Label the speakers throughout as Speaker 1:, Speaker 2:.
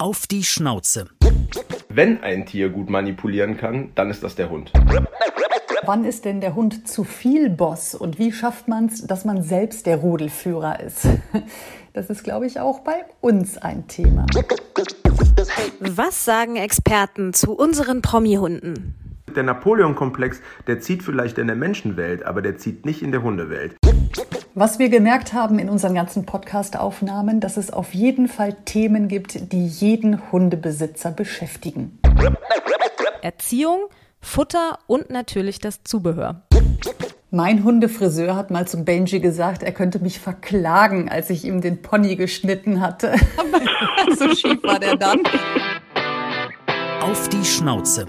Speaker 1: Auf die Schnauze.
Speaker 2: Wenn ein Tier gut manipulieren kann, dann ist das der Hund.
Speaker 3: Wann ist denn der Hund zu viel Boss und wie schafft man es, dass man selbst der Rudelführer ist? Das ist, glaube ich, auch bei uns ein Thema.
Speaker 4: Was sagen Experten zu unseren Promi-Hunden?
Speaker 2: Der Napoleon-Komplex, der zieht vielleicht in der Menschenwelt, aber der zieht nicht in der Hundewelt.
Speaker 3: Was wir gemerkt haben in unseren ganzen Podcast-Aufnahmen, dass es auf jeden Fall Themen gibt, die jeden Hundebesitzer beschäftigen.
Speaker 4: Erziehung, Futter und natürlich das Zubehör.
Speaker 3: Mein Hundefriseur hat mal zum Benji gesagt, er könnte mich verklagen, als ich ihm den Pony geschnitten hatte. so schief war der dann.
Speaker 1: Auf die Schnauze.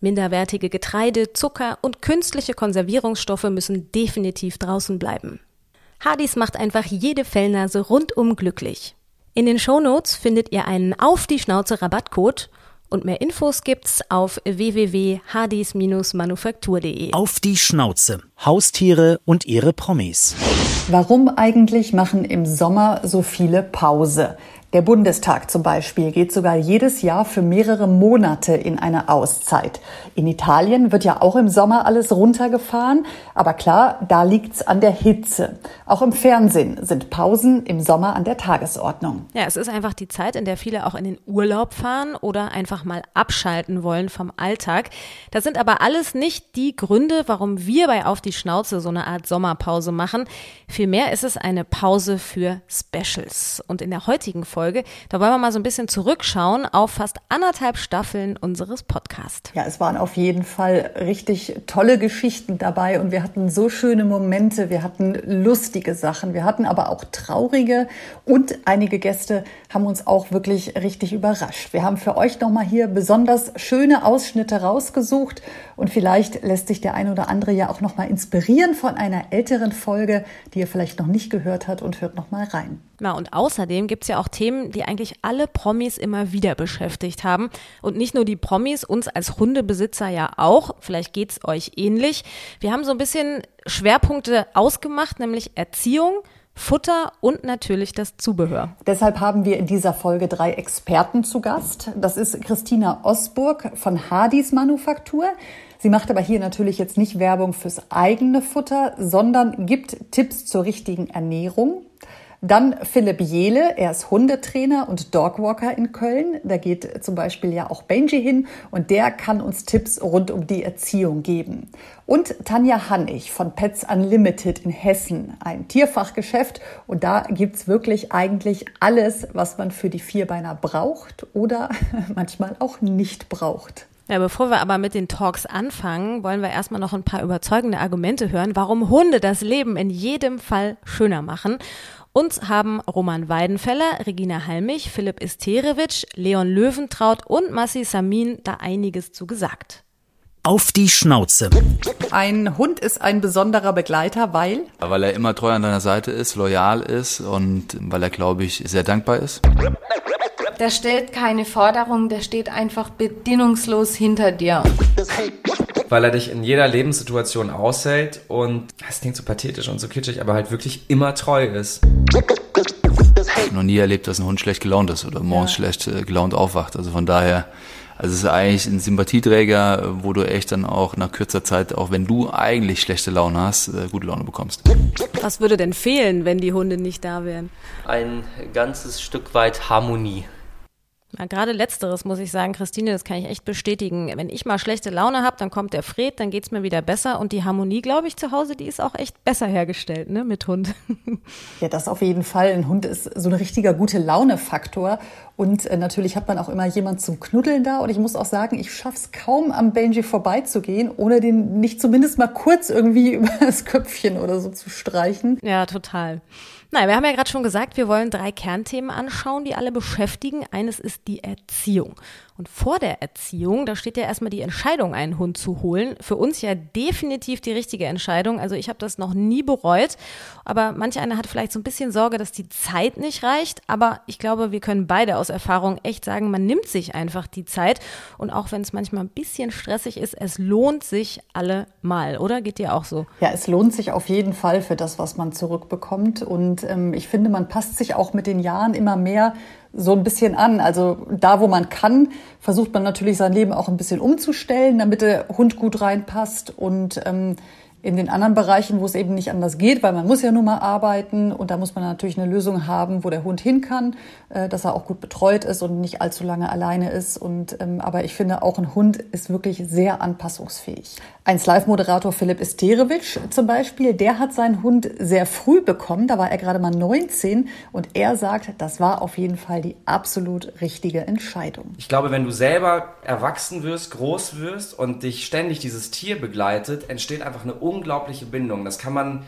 Speaker 4: minderwertige Getreide, Zucker und künstliche Konservierungsstoffe müssen definitiv draußen bleiben. Hardys macht einfach jede Fellnase rundum glücklich. In den Shownotes findet ihr einen Auf die Schnauze Rabattcode und mehr Infos gibt's auf www.hardys-manufaktur.de.
Speaker 1: Auf die Schnauze. Haustiere und ihre Promis.
Speaker 3: Warum eigentlich machen im Sommer so viele Pause? Der Bundestag zum Beispiel geht sogar jedes Jahr für mehrere Monate in eine Auszeit. In Italien wird ja auch im Sommer alles runtergefahren, aber klar, da liegt's an der Hitze. Auch im Fernsehen sind Pausen im Sommer an der Tagesordnung.
Speaker 4: Ja, es ist einfach die Zeit, in der viele auch in den Urlaub fahren oder einfach mal abschalten wollen vom Alltag. Das sind aber alles nicht die Gründe, warum wir bei Auf die Schnauze so eine Art Sommerpause machen. Vielmehr ist es eine Pause für Specials. Und in der heutigen Folge. Da wollen wir mal so ein bisschen zurückschauen auf fast anderthalb Staffeln unseres Podcasts.
Speaker 3: Ja, es waren auf jeden Fall richtig tolle Geschichten dabei und wir hatten so schöne Momente, wir hatten lustige Sachen, wir hatten aber auch traurige und einige Gäste haben uns auch wirklich richtig überrascht. Wir haben für euch nochmal hier besonders schöne Ausschnitte rausgesucht und vielleicht lässt sich der ein oder andere ja auch nochmal inspirieren von einer älteren Folge, die ihr vielleicht noch nicht gehört habt und hört nochmal rein.
Speaker 4: Na, und außerdem gibt's ja auch Themen, die eigentlich alle Promis immer wieder beschäftigt haben. Und nicht nur die Promis, uns als Hundebesitzer ja auch. Vielleicht geht's euch ähnlich. Wir haben so ein bisschen Schwerpunkte ausgemacht, nämlich Erziehung, Futter und natürlich das Zubehör.
Speaker 3: Deshalb haben wir in dieser Folge drei Experten zu Gast. Das ist Christina Osburg von Hardys Manufaktur. Sie macht aber hier natürlich jetzt nicht Werbung fürs eigene Futter, sondern gibt Tipps zur richtigen Ernährung. Dann Philipp Jehle, er ist Hundetrainer und Dogwalker in Köln. Da geht zum Beispiel ja auch Benji hin und der kann uns Tipps rund um die Erziehung geben. Und Tanja Hannig von Pets Unlimited in Hessen, ein Tierfachgeschäft. Und da gibt's wirklich eigentlich alles, was man für die Vierbeiner braucht oder manchmal auch nicht braucht.
Speaker 4: Ja, bevor wir aber mit den Talks anfangen, wollen wir erstmal noch ein paar überzeugende Argumente hören, warum Hunde das Leben in jedem Fall schöner machen. Uns haben Roman Weidenfeller, Regina Halmich, Philipp Isterewitsch, Leon Löwentraut und Massi Samin da einiges zu gesagt.
Speaker 1: Auf die Schnauze.
Speaker 3: Ein Hund ist ein besonderer Begleiter, weil?
Speaker 5: Weil er immer treu an deiner Seite ist, loyal ist und weil er, glaube ich, sehr dankbar ist.
Speaker 6: Der stellt keine Forderung, der steht einfach bedingungslos hinter dir.
Speaker 7: Weil er dich in jeder Lebenssituation aushält und, das klingt so pathetisch und so kitschig, aber halt wirklich immer treu ist.
Speaker 5: Ich habe noch nie erlebt, dass ein Hund schlecht gelaunt ist oder morgens ja. schlecht äh, gelaunt aufwacht. Also von daher, also es ist eigentlich ein Sympathieträger, wo du echt dann auch nach kürzer Zeit, auch wenn du eigentlich schlechte Laune hast, äh, gute Laune bekommst.
Speaker 4: Was würde denn fehlen, wenn die Hunde nicht da wären?
Speaker 8: Ein ganzes Stück weit Harmonie
Speaker 4: Ja, gerade letzteres muss ich sagen, Christine, das kann ich echt bestätigen. Wenn ich mal schlechte Laune habe, dann kommt der Fred, dann geht's mir wieder besser und die Harmonie, glaube ich, zu Hause, die ist auch echt besser hergestellt, ne, mit Hund.
Speaker 3: Ja, das auf jeden Fall. Ein Hund ist so ein richtiger gute Laune-Faktor und äh, natürlich hat man auch immer jemand zum Knuddeln da und ich muss auch sagen, ich schaff's kaum am Benji vorbeizugehen, ohne den nicht zumindest mal kurz irgendwie über das Köpfchen oder so zu streichen.
Speaker 4: Ja, total. Nein, wir haben ja gerade schon gesagt, wir wollen drei Kernthemen anschauen, die alle beschäftigen. Eines ist die Erziehung. Und vor der Erziehung, da steht ja erstmal die Entscheidung, einen Hund zu holen. Für uns ja definitiv die richtige Entscheidung. Also ich habe das noch nie bereut. Aber manch einer hat vielleicht so ein bisschen Sorge, dass die Zeit nicht reicht. Aber ich glaube, wir können beide aus Erfahrung echt sagen, man nimmt sich einfach die Zeit. Und auch wenn es manchmal ein bisschen stressig ist, es lohnt sich allemal, oder? Geht dir auch so?
Speaker 3: Ja, es lohnt sich auf jeden Fall für das, was man zurückbekommt. Und ähm, ich finde, man passt sich auch mit den Jahren immer mehr so ein bisschen an. Also da, wo man kann, versucht man natürlich sein Leben auch ein bisschen umzustellen, damit der Hund gut reinpasst und ähm, in den anderen Bereichen, wo es eben nicht anders geht, weil man muss ja nun mal arbeiten und da muss man natürlich eine Lösung haben, wo der Hund hin kann, äh, dass er auch gut betreut ist und nicht allzu lange alleine ist. Und ähm, aber ich finde auch ein Hund ist wirklich sehr anpassungsfähig. Ein Live-Moderator Philipp Isterewitsch zum Beispiel, der hat seinen Hund sehr früh bekommen, da war er gerade mal 19 und er sagt, das war auf jeden Fall die absolut richtige Entscheidung.
Speaker 7: Ich glaube, wenn du selber erwachsen wirst, groß wirst und dich ständig dieses Tier begleitet, entsteht einfach eine unglaubliche Bindung. Das kann man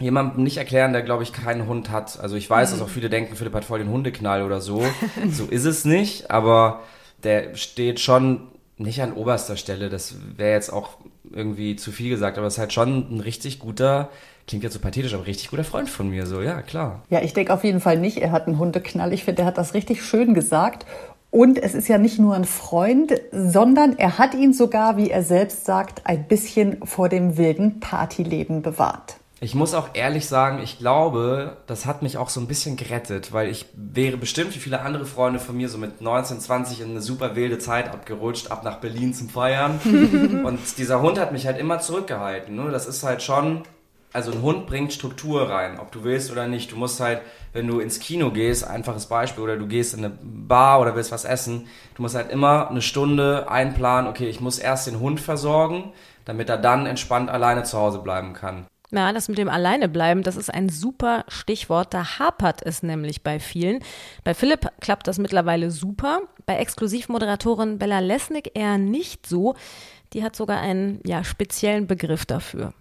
Speaker 7: jemandem nicht erklären, der, glaube ich, keinen Hund hat. Also ich weiß, dass auch viele denken, Philipp hat voll den Hundeknall oder so. so ist es nicht, aber der steht schon nicht an oberster Stelle. Das wäre jetzt auch irgendwie zu viel gesagt, aber es ist halt schon ein richtig guter, klingt jetzt so pathetisch, aber richtig guter Freund von mir, so, ja, klar.
Speaker 3: Ja, ich denke auf jeden Fall nicht, er hat einen Hundeknall. Ich finde, er hat das richtig schön gesagt. Und es ist ja nicht nur ein Freund, sondern er hat ihn sogar, wie er selbst sagt, ein bisschen vor dem wilden Partyleben bewahrt.
Speaker 7: Ich muss auch ehrlich sagen, ich glaube, das hat mich auch so ein bisschen gerettet, weil ich wäre bestimmt wie viele andere Freunde von mir so mit 19, 20 in eine super wilde Zeit abgerutscht, ab nach Berlin zum Feiern. Und dieser Hund hat mich halt immer zurückgehalten. Ne? Das ist halt schon, also ein Hund bringt Struktur rein, ob du willst oder nicht. Du musst halt, wenn du ins Kino gehst, einfaches Beispiel, oder du gehst in eine Bar oder willst was essen, du musst halt immer eine Stunde einplanen, okay, ich muss erst den Hund versorgen, damit er dann entspannt alleine zu Hause bleiben kann.
Speaker 4: Ja, das mit dem Alleinebleiben, das ist ein super Stichwort. Da hapert es nämlich bei vielen. Bei Philipp klappt das mittlerweile super. Bei Exklusivmoderatorin Bella Lesnick eher nicht so. Die hat sogar einen ja, speziellen Begriff dafür.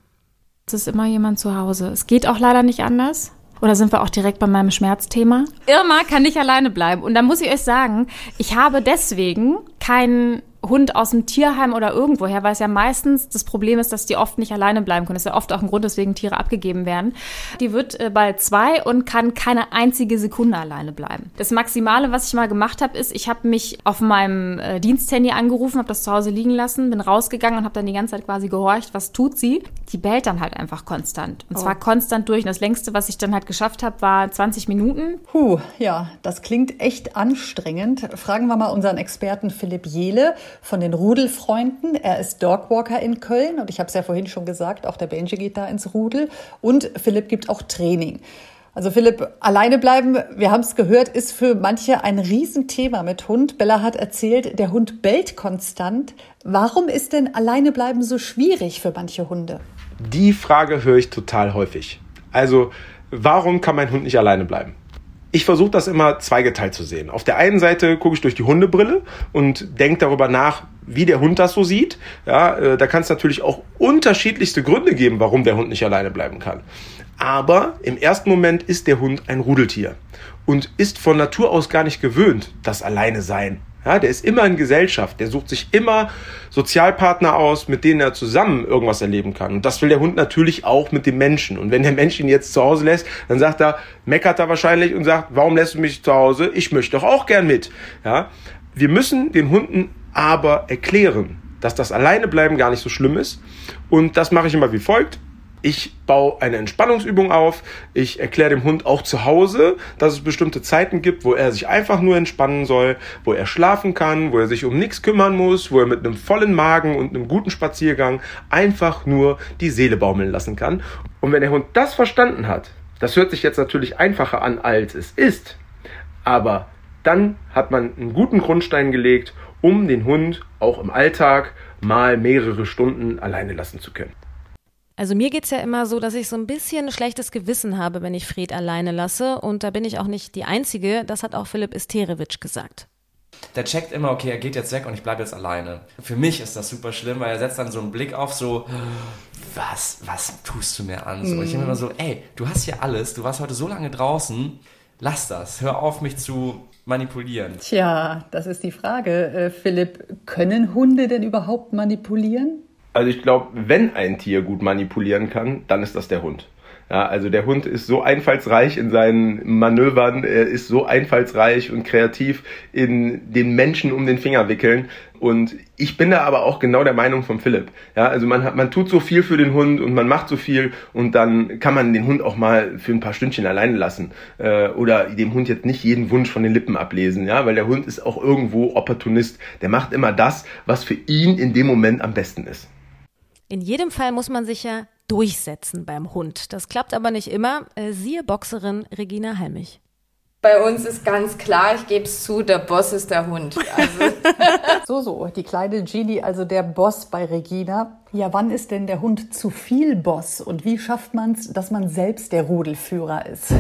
Speaker 8: Es ist immer jemand zu Hause. Es geht auch leider nicht anders. Oder sind wir auch direkt bei meinem Schmerzthema? Irma kann nicht alleine bleiben. Und da muss ich euch sagen, ich habe deswegen keinen Hund aus dem Tierheim oder irgendwoher, weil es ja meistens das Problem ist, dass die oft nicht alleine bleiben können. Das ist ja oft auch ein Grund, weswegen Tiere abgegeben werden. Die wird äh, bald zwei und kann keine einzige Sekunde alleine bleiben. Das Maximale, was ich mal gemacht habe, ist, ich habe mich auf meinem äh, Diensthandy angerufen, habe das zu Hause liegen lassen, bin rausgegangen und habe dann die ganze Zeit quasi gehorcht, was tut sie. Die bellt dann halt einfach konstant. Und oh. zwar konstant durch. Und das längste, was ich dann halt geschafft habe, war 20 Minuten.
Speaker 3: Puh, ja, das klingt echt anstrengend. Fragen wir mal unseren Experten Philipp Jehle von den Rudelfreunden. Er ist Dogwalker in Köln und ich habe es ja vorhin schon gesagt, auch der Benji geht da ins Rudel und Philipp gibt auch Training. Also Philipp, alleine bleiben, wir haben es gehört, ist für manche ein Riesenthema mit Hund. Bella hat erzählt, der Hund bellt konstant. Warum ist denn alleine bleiben so schwierig für manche Hunde?
Speaker 2: Die Frage höre ich total häufig. Also, warum kann mein Hund nicht alleine bleiben? Ich versuche das immer zweigeteilt zu sehen. Auf der einen Seite gucke ich durch die Hundebrille und denke darüber nach, wie der Hund das so sieht. Ja, äh, da kann es natürlich auch unterschiedlichste Gründe geben, warum der Hund nicht alleine bleiben kann. Aber im ersten Moment ist der Hund ein Rudeltier und ist von Natur aus gar nicht gewöhnt, das Alleine sein ja, der ist immer in Gesellschaft, der sucht sich immer Sozialpartner aus, mit denen er zusammen irgendwas erleben kann. Und das will der Hund natürlich auch mit dem Menschen. Und wenn der Mensch ihn jetzt zu Hause lässt, dann sagt er, meckert er wahrscheinlich und sagt, warum lässt du mich zu Hause? Ich möchte doch auch gern mit. Ja, wir müssen den Hunden aber erklären, dass das Alleinebleiben gar nicht so schlimm ist. Und das mache ich immer wie folgt. Ich baue eine Entspannungsübung auf. Ich erkläre dem Hund auch zu Hause, dass es bestimmte Zeiten gibt, wo er sich einfach nur entspannen soll, wo er schlafen kann, wo er sich um nichts kümmern muss, wo er mit einem vollen Magen und einem guten Spaziergang einfach nur die Seele baumeln lassen kann. Und wenn der Hund das verstanden hat, das hört sich jetzt natürlich einfacher an, als es ist, aber dann hat man einen guten Grundstein gelegt, um den Hund auch im Alltag mal mehrere Stunden alleine lassen zu können.
Speaker 4: Also mir geht es ja immer so, dass ich so ein bisschen schlechtes Gewissen habe, wenn ich Fred alleine lasse. Und da bin ich auch nicht die Einzige. Das hat auch Philipp Isterewitsch gesagt.
Speaker 7: Der checkt immer, okay, er geht jetzt weg und ich bleibe jetzt alleine. Für mich ist das super schlimm, weil er setzt dann so einen Blick auf so, was, was tust du mir an? So, Ich bin immer so, ey, du hast hier alles, du warst heute so lange draußen, lass das, hör auf mich zu manipulieren.
Speaker 3: Tja, das ist die Frage. Äh, Philipp, können Hunde denn überhaupt manipulieren?
Speaker 2: Also ich glaube, wenn ein Tier gut manipulieren kann, dann ist das der Hund. Ja, also der Hund ist so einfallsreich in seinen Manövern, er ist so einfallsreich und kreativ in den Menschen um den Finger wickeln. Und ich bin da aber auch genau der Meinung von Philipp. Ja, also man hat, man tut so viel für den Hund und man macht so viel und dann kann man den Hund auch mal für ein paar Stündchen alleine lassen äh, oder dem Hund jetzt nicht jeden Wunsch von den Lippen ablesen, ja, weil der Hund ist auch irgendwo Opportunist. Der macht immer das, was für ihn in dem Moment am besten ist.
Speaker 4: In jedem Fall muss man sich ja durchsetzen beim Hund. Das klappt aber nicht immer. Äh, siehe Boxerin Regina Helmich.
Speaker 6: Bei uns ist ganz klar, ich gebe es zu, der Boss ist der Hund. Also
Speaker 3: So, so, die kleine Genie, also der Boss bei Regina. Ja, wann ist denn der Hund zu viel Boss und wie schafft man es, dass man selbst der Rudelführer ist?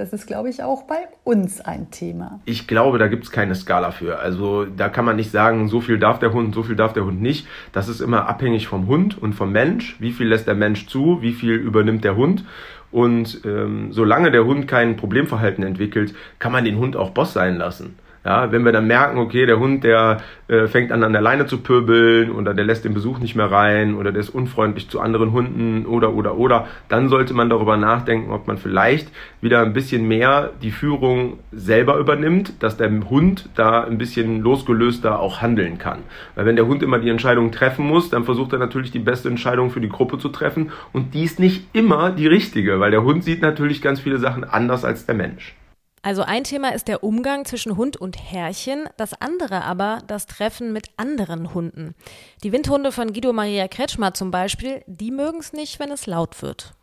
Speaker 3: Das ist, glaube ich, auch bei uns ein Thema.
Speaker 2: Ich glaube, da gibt es keine Skala für. Also da kann man nicht sagen, so viel darf der Hund, so viel darf der Hund nicht. Das ist immer abhängig vom Hund und vom Mensch. Wie viel lässt der Mensch zu, wie viel übernimmt der Hund. Und ähm, solange der Hund kein Problemverhalten entwickelt, kann man den Hund auch Boss sein lassen. Ja, wenn wir dann merken, okay, der Hund, der äh, fängt an an der Leine zu pöbeln oder der lässt den Besuch nicht mehr rein oder der ist unfreundlich zu anderen Hunden oder oder oder, dann sollte man darüber nachdenken, ob man vielleicht wieder ein bisschen mehr die Führung selber übernimmt, dass der Hund da ein bisschen losgelöster auch handeln kann. Weil wenn der Hund immer die Entscheidung treffen muss, dann versucht er natürlich die beste Entscheidung für die Gruppe zu treffen und die ist nicht immer die richtige, weil der Hund sieht natürlich ganz viele Sachen anders als der Mensch.
Speaker 4: Also ein Thema ist der Umgang zwischen Hund und Herrchen, das andere aber das Treffen mit anderen Hunden. Die Windhunde von Guido Maria Kretschmer zum Beispiel, die mögen es nicht, wenn es laut wird.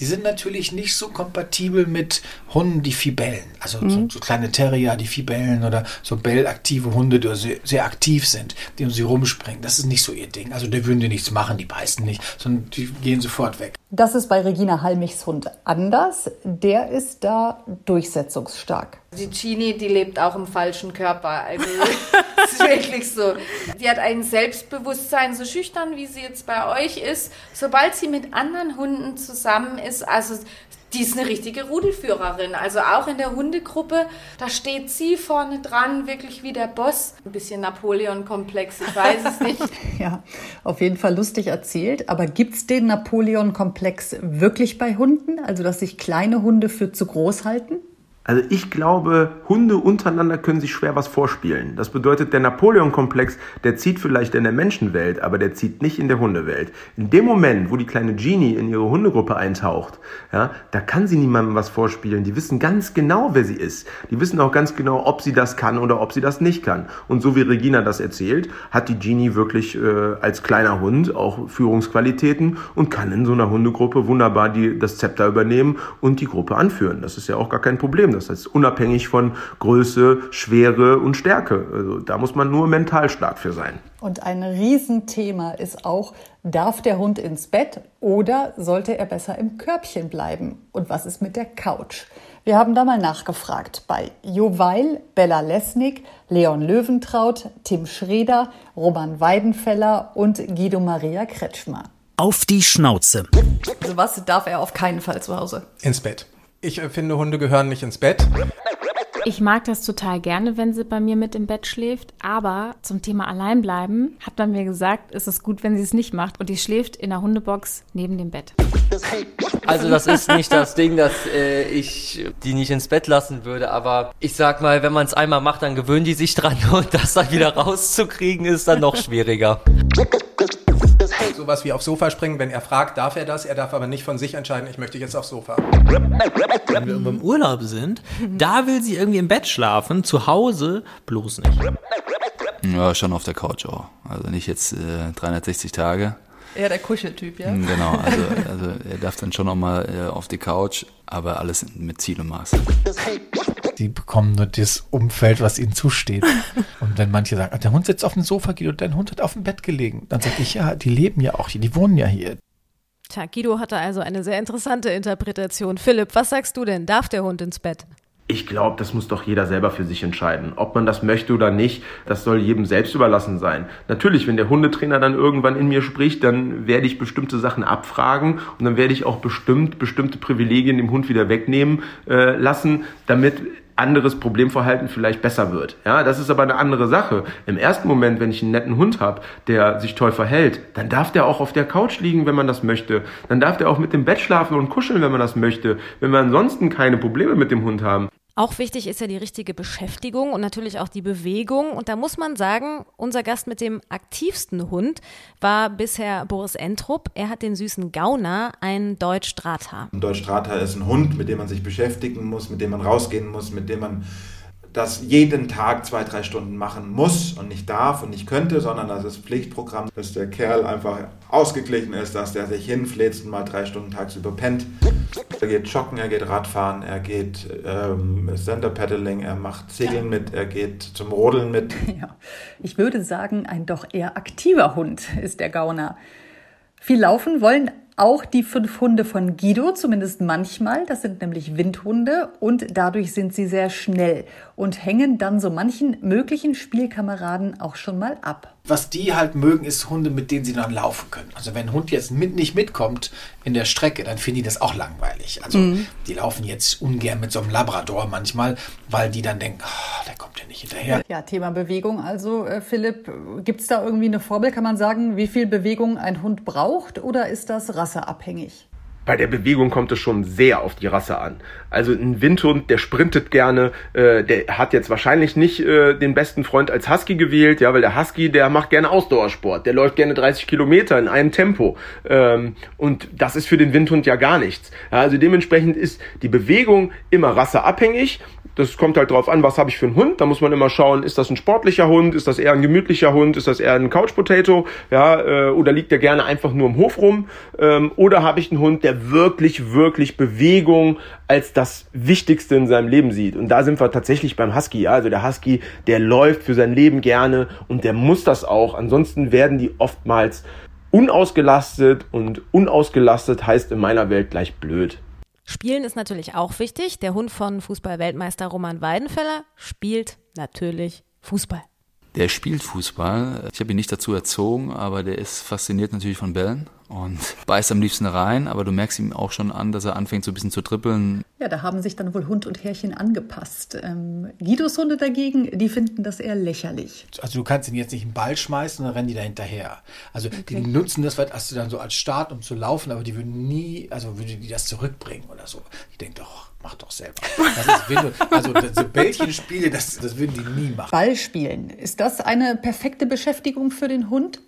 Speaker 9: Die sind natürlich nicht so kompatibel mit Hunden, die viel bellen. Also so, so kleine Terrier, die viel bellen oder so bellaktive Hunde, die sehr, sehr aktiv sind, die um sie rumspringen. Das ist nicht so ihr Ding. Also die würden dir nichts machen, die beißen nicht, sondern die gehen sofort weg.
Speaker 3: Das ist bei Regina Halmichs Hund anders. Der ist da durchsetzungsstark.
Speaker 6: die Genie, die lebt auch im falschen Körper. Also das ist wirklich so. Die hat ein Selbstbewusstsein, so schüchtern wie sie jetzt bei euch ist. Sobald sie mit anderen Hunden zusammen ist, also die ist eine richtige Rudelführerin. Also auch in der Hundegruppe, da steht sie vorne dran, wirklich wie der Boss. Ein bisschen Napoleon-Komplex, ich weiß es nicht.
Speaker 3: Ja, auf jeden Fall lustig erzählt. Aber gibt's den Napoleon-Komplex wirklich bei Hunden? Also, dass sich kleine Hunde für zu groß halten?
Speaker 2: Also ich glaube, Hunde untereinander können sich schwer was vorspielen. Das bedeutet, der Napoleon-Komplex, der zieht vielleicht in der Menschenwelt, aber der zieht nicht in der Hundewelt. In dem Moment, wo die kleine Genie in ihre Hundegruppe eintaucht, ja, da kann sie niemandem was vorspielen. Die wissen ganz genau, wer sie ist. Die wissen auch ganz genau, ob sie das kann oder ob sie das nicht kann. Und so wie Regina das erzählt, hat die Genie wirklich äh, als kleiner Hund auch Führungsqualitäten und kann in so einer Hundegruppe wunderbar die, das Zepter übernehmen und die Gruppe anführen. Das ist ja auch gar kein Problem. Das heißt, unabhängig von Größe, Schwere und Stärke. Also da muss man nur mental stark für sein.
Speaker 3: Und ein Riesenthema ist auch, darf der Hund ins Bett oder sollte er besser im Körbchen bleiben? Und was ist mit der Couch? Wir haben da mal nachgefragt bei Jo Weil, Bella Lesnick, Leon Löwentraut, Tim Schreder, Roman Weidenfeller und Guido Maria Kretschmer.
Speaker 1: Auf die Schnauze.
Speaker 3: Also was darf er auf keinen Fall zu Hause?
Speaker 10: Ins Bett. Ich äh, finde, Hunde gehören nicht ins Bett.
Speaker 8: Ich mag das total gerne, wenn sie bei mir mit im Bett schläft. Aber zum Thema Alleinbleiben hat man mir gesagt, ist es gut, wenn sie es nicht macht. Und die schläft in der Hundebox neben dem Bett.
Speaker 11: Also das ist nicht das Ding, dass äh, ich die nicht ins Bett lassen würde, aber ich sag mal, wenn man es einmal macht, dann gewöhnen die sich dran und das dann wieder rauszukriegen ist dann noch schwieriger.
Speaker 10: Sowas wie aufs Sofa springen, wenn er fragt, darf er das, er darf aber nicht von sich entscheiden, ich möchte jetzt aufs Sofa.
Speaker 12: Wenn wir irgendwo im Urlaub sind, da will sie irgendwie im Bett schlafen, zu Hause bloß nicht.
Speaker 5: Ja, schon auf der Couch auch. Also nicht jetzt äh, 360 Tage.
Speaker 3: Eher der Kuscheltyp, ja?
Speaker 5: Mm, Genau, also, also er darf dann schon noch mal äh, auf die Couch, aber alles mit Ziel und Maß.
Speaker 9: Die bekommen nur das Umfeld, was ihnen zusteht. Und wenn manche sagen, ah, der Hund sitzt auf dem Sofa, Guido, dein Hund hat auf dem Bett gelegen, dann sage ich, ja, die leben ja auch hier, die wohnen ja hier.
Speaker 4: Tja, Guido hatte also eine sehr interessante Interpretation. Philipp, was sagst du denn? Darf der Hund ins Bett?
Speaker 2: Ich glaube, das muss doch jeder selber für sich entscheiden. Ob man das möchte oder nicht, das soll jedem selbst überlassen sein. Natürlich, wenn der Hundetrainer dann irgendwann in mir spricht, dann werde ich bestimmte Sachen abfragen und dann werde ich auch bestimmt bestimmte Privilegien dem Hund wieder wegnehmen äh, lassen, damit anderes Problemverhalten vielleicht besser wird. Ja, das ist aber eine andere Sache. Im ersten Moment, wenn ich einen netten Hund habe, der sich toll verhält, dann darf der auch auf der Couch liegen, wenn man das möchte. Dann darf der auch mit dem Bett schlafen und kuscheln, wenn man das möchte. Wenn wir ansonsten keine Probleme mit dem Hund haben.
Speaker 4: Auch wichtig ist ja die richtige Beschäftigung und natürlich auch die Bewegung. Und da muss man sagen, unser Gast mit dem aktivsten Hund war bisher Boris Entrup. Er hat den süßen Gauner, ein Deutsch Drata.
Speaker 13: Ein Deutsch Drata ist ein Hund, mit dem man sich beschäftigen muss, mit dem man rausgehen muss, mit dem man das jeden Tag zwei, drei Stunden machen muss und nicht darf und nicht könnte, sondern das ist Pflichtprogramm, dass der Kerl einfach ausgeglichen ist, dass der sich hinfläzt und mal drei Stunden tagsüber pennt. Er geht joggen, er geht Radfahren, er geht ähm, Center-Paddling, er macht Segeln mit, er geht zum Rodeln mit.
Speaker 3: Ja, ich würde sagen, ein doch eher aktiver Hund ist der Gauner. Viel laufen wollen auch die fünf Hunde von Guido, zumindest manchmal. Das sind nämlich Windhunde und dadurch sind sie sehr schnell und hängen dann so manchen möglichen Spielkameraden auch schon mal ab.
Speaker 9: Was die halt mögen, ist Hunde, mit denen sie dann laufen können. Also wenn ein Hund jetzt mit, nicht mitkommt in der Strecke, dann finden die das auch langweilig. Also mhm. die laufen jetzt ungern mit so einem Labrador manchmal, weil die dann denken, oh, der kommt ja nicht hinterher.
Speaker 3: Ja, Thema Bewegung. Also äh, Philipp, gibt es da irgendwie eine Formel? Kann man sagen, wie viel Bewegung ein Hund braucht oder ist das rasseabhängig?
Speaker 2: Bei der Bewegung kommt es schon sehr auf die Rasse an. Also ein Windhund, der sprintet gerne, äh, der hat jetzt wahrscheinlich nicht äh, den besten Freund als Husky gewählt, ja, weil der Husky, der macht gerne Ausdauersport, der läuft gerne 30 Kilometer in einem Tempo. Ähm, und das ist für den Windhund ja gar nichts. Ja, also dementsprechend ist die Bewegung immer rasseabhängig. Das kommt halt drauf an, was habe ich für einen Hund. Da muss man immer schauen, ist das ein sportlicher Hund, ist das eher ein gemütlicher Hund, ist das eher ein Couch Potato, ja, äh, oder liegt der gerne einfach nur im Hof rum, ähm, oder habe ich einen Hund, der wirklich, wirklich Bewegung als das Wichtigste in seinem Leben sieht. Und da sind wir tatsächlich beim Husky. Ja? Also der Husky, der läuft für sein Leben gerne und der muss das auch. Ansonsten werden die oftmals unausgelastet und unausgelastet heißt in meiner Welt gleich blöd.
Speaker 4: Spielen ist natürlich auch wichtig. Der Hund von Fußballweltmeister Roman Weidenfeller spielt natürlich Fußball.
Speaker 5: Der spielt Fußball. Ich habe ihn nicht dazu erzogen, aber der ist fasziniert natürlich von Bällen und beißt am liebsten rein, aber du merkst ihm auch schon an, dass er anfängt so ein bisschen zu trippeln.
Speaker 3: Ja, da haben sich dann wohl Hund und Herrchen angepasst. Ähm, Guidos Hunde dagegen, die finden das eher lächerlich.
Speaker 9: Also du kannst ihn jetzt nicht einen Ball schmeißen und dann rennen die da hinterher. Also okay. die nutzen das hast du dann so als Start, um zu laufen, aber die würden nie, also würden die das zurückbringen oder so. Die denken doch, mach doch selber. also so Bällchenspiele, das, das würden die nie machen.
Speaker 3: Ballspielen, ist das eine perfekte Beschäftigung für den Hund?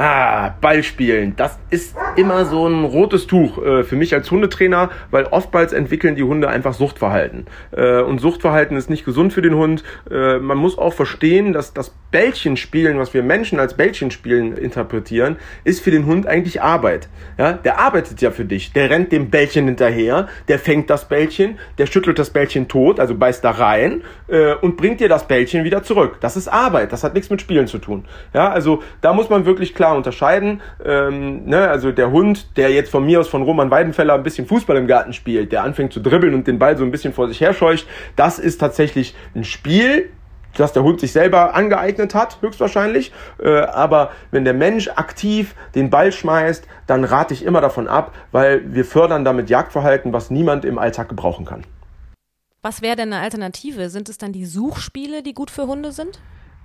Speaker 2: Ah, Ballspielen, das ist immer so ein rotes Tuch äh, für mich als Hundetrainer, weil oftmals entwickeln die Hunde einfach Suchtverhalten. Äh, und Suchtverhalten ist nicht gesund für den Hund. Äh, man muss auch verstehen, dass das Bällchenspielen, was wir Menschen als Bällchenspielen interpretieren, ist für den Hund eigentlich Arbeit. Ja, der arbeitet ja für dich. Der rennt dem Bällchen hinterher, der fängt das Bällchen, der schüttelt das Bällchen tot, also beißt da rein äh, und bringt dir das Bällchen wieder zurück. Das ist Arbeit, das hat nichts mit Spielen zu tun. Ja, also da muss man wirklich klar unterscheiden. Ähm, ne, also der Hund, der jetzt von mir aus von Roman Weidenfeller ein bisschen Fußball im Garten spielt, der anfängt zu dribbeln und den Ball so ein bisschen vor sich her scheucht, das ist tatsächlich ein Spiel, das der Hund sich selber angeeignet hat, höchstwahrscheinlich. Äh, aber wenn der Mensch aktiv den Ball schmeißt, dann rate ich immer davon ab, weil wir fördern damit Jagdverhalten, was niemand im Alltag gebrauchen kann.
Speaker 4: Was wäre denn eine Alternative? Sind es dann die Suchspiele, die gut für Hunde sind?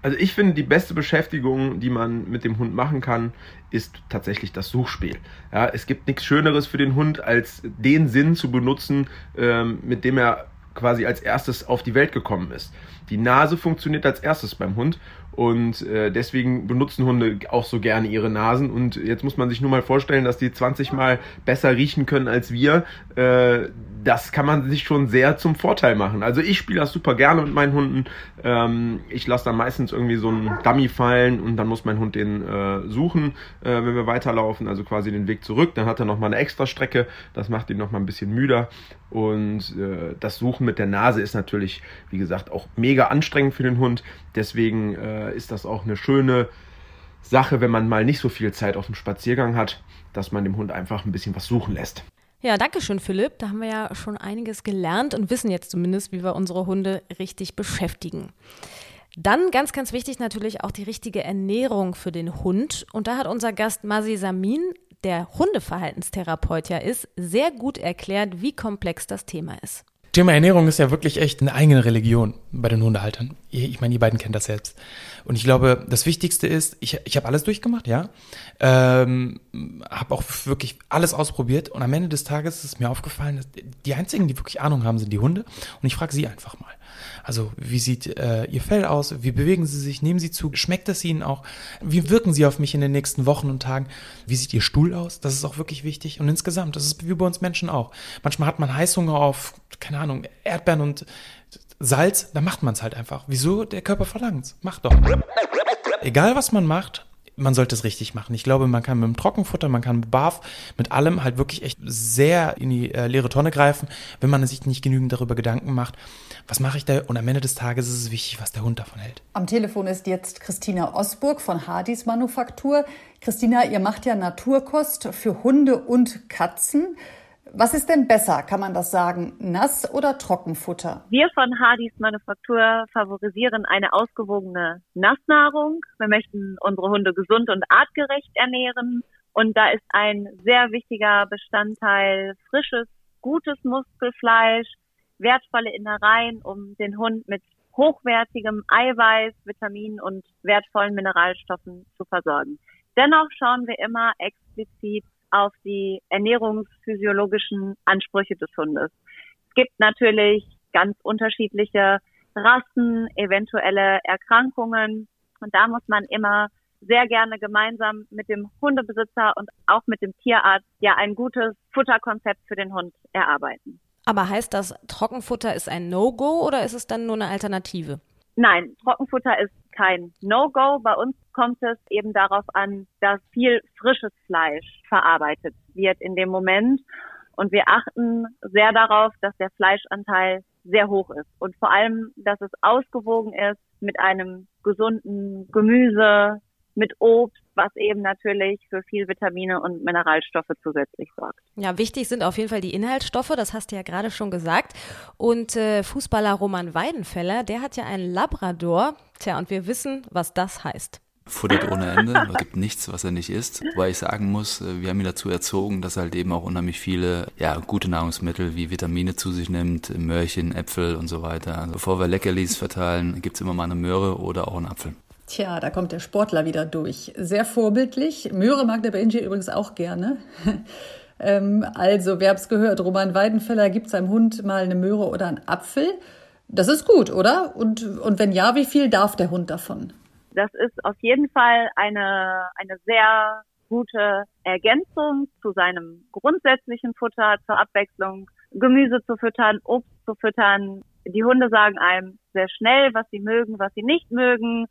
Speaker 2: Also ich finde, die beste Beschäftigung, die man mit dem Hund machen kann, ist tatsächlich das Suchspiel. Ja, es gibt nichts Schöneres für den Hund, als den Sinn zu benutzen, ähm, mit dem er quasi als erstes auf die Welt gekommen ist. Die Nase funktioniert als erstes beim Hund und äh, deswegen benutzen Hunde auch so gerne ihre Nasen. Und jetzt muss man sich nur mal vorstellen, dass die 20 Mal besser riechen können als wir. Äh, das kann man sich schon sehr zum Vorteil machen. Also ich spiele das super gerne mit meinen Hunden. Ähm, ich lasse dann meistens irgendwie so einen Dummy fallen und dann muss mein Hund den äh, suchen, äh, wenn wir weiterlaufen, also quasi den Weg zurück. Dann hat er nochmal eine extra Strecke. Das macht ihn nochmal ein bisschen müder. Und äh, das Suchen mit der Nase ist natürlich, wie gesagt, auch mega anstrengend für den Hund. Deswegen äh, ist das auch eine schöne Sache, wenn man mal nicht so viel Zeit auf dem Spaziergang hat, dass man dem Hund einfach ein bisschen was suchen lässt.
Speaker 4: Ja, danke schön, Philipp. Da haben wir ja schon einiges gelernt und wissen jetzt zumindest, wie wir unsere Hunde richtig beschäftigen. Dann ganz, ganz wichtig natürlich auch die richtige Ernährung für den Hund. Und da hat unser Gast Masi Samin, der Hundeverhaltenstherapeut ja ist, sehr gut erklärt, wie komplex das Thema ist.
Speaker 14: Thema Ernährung ist ja wirklich echt eine eigene Religion bei den Hundehaltern. Ich meine, ihr beiden kennt das selbst. Und ich glaube, das Wichtigste ist, ich, ich habe alles durchgemacht, ja. Ähm, habe auch wirklich alles ausprobiert. Und am Ende des Tages ist mir aufgefallen, dass die einzigen, die wirklich Ahnung haben, sind die Hunde. Und ich frage sie einfach mal. Also wie sieht äh, Ihr Fell aus? Wie bewegen Sie sich? Nehmen Sie zu? Schmeckt es Ihnen auch? Wie wirken Sie auf mich in den nächsten Wochen und Tagen? Wie sieht Ihr Stuhl aus? Das ist auch wirklich wichtig. Und insgesamt, das ist wie bei uns Menschen auch. Manchmal hat man Heißhunger auf, keine Ahnung, Erdbeeren und Salz, da macht man es halt einfach. Wieso? Der Körper verlangt Macht doch. Egal was man macht, man sollte es richtig machen. Ich glaube, man kann mit dem Trockenfutter, man kann mit Barf, mit allem halt wirklich echt sehr in die äh, leere Tonne greifen, wenn man sich nicht genügend darüber Gedanken macht, was mache ich da? Und am Ende des Tages ist es wichtig, was der Hund davon hält.
Speaker 3: Am Telefon ist jetzt Christina Osburg von Hardys Manufaktur. Christina, ihr macht ja Naturkost für Hunde und Katzen. Was ist denn besser, kann man das sagen, Nass- oder Trockenfutter?
Speaker 15: Wir von Hardys Manufaktur favorisieren eine ausgewogene Nassnahrung. Wir möchten unsere Hunde gesund und artgerecht ernähren. Und da ist ein sehr wichtiger Bestandteil frisches, gutes Muskelfleisch, wertvolle Innereien, um den Hund mit hochwertigem Eiweiß, Vitaminen und wertvollen Mineralstoffen zu versorgen. Dennoch schauen wir immer explizit auf die ernährungsphysiologischen Ansprüche des Hundes. Es gibt natürlich ganz unterschiedliche Rassen, eventuelle Erkrankungen und da muss man immer sehr gerne gemeinsam mit dem Hundebesitzer und auch mit dem Tierarzt ja ein gutes Futterkonzept für den Hund erarbeiten.
Speaker 4: Aber heißt das, Trockenfutter ist ein No-Go oder ist es dann nur eine Alternative?
Speaker 15: Nein, Trockenfutter ist kein No-Go. Bei uns kommt es eben darauf an, dass viel frisches Fleisch verarbeitet wird in dem Moment. Und wir achten sehr darauf, dass der Fleischanteil sehr hoch ist und vor allem, dass es ausgewogen ist mit einem gesunden Gemüse, mit Obst, was eben natürlich für viel Vitamine und Mineralstoffe zusätzlich sorgt.
Speaker 4: Ja, wichtig sind auf jeden Fall die Inhaltsstoffe, das hast du ja gerade schon gesagt. Und äh, Fußballer Roman Weidenfeller, der hat ja einen Labrador. Tja, und wir wissen, was das heißt
Speaker 5: futtert ohne Ende. Es gibt nichts, was er nicht isst. Wobei ich sagen muss, äh, wir haben ihn dazu erzogen, dass er halt eben auch unheimlich viele ja, gute Nahrungsmittel wie Vitamine zu sich nimmt, Möhrchen, Äpfel und so weiter. Also bevor wir Leckerlis verteilen, gibt's immer mal eine Möhre oder auch einen Apfel.
Speaker 3: Tja, da kommt der Sportler wieder durch. Sehr vorbildlich. Möhre mag der Benji übrigens auch gerne. ähm, also, wer hab's gehört? Roman Weidenfeller gibt seinem Hund mal eine Möhre oder einen Apfel. Das ist gut, oder? Und, und wenn ja, wie viel darf der Hund davon?
Speaker 15: Das ist auf jeden Fall eine, eine sehr gute Ergänzung zu seinem grundsätzlichen Futter, zur Abwechslung, Gemüse zu füttern, Obst zu füttern. Die Hunde sagen einem sehr schnell, was sie mögen, was sie nicht mögen.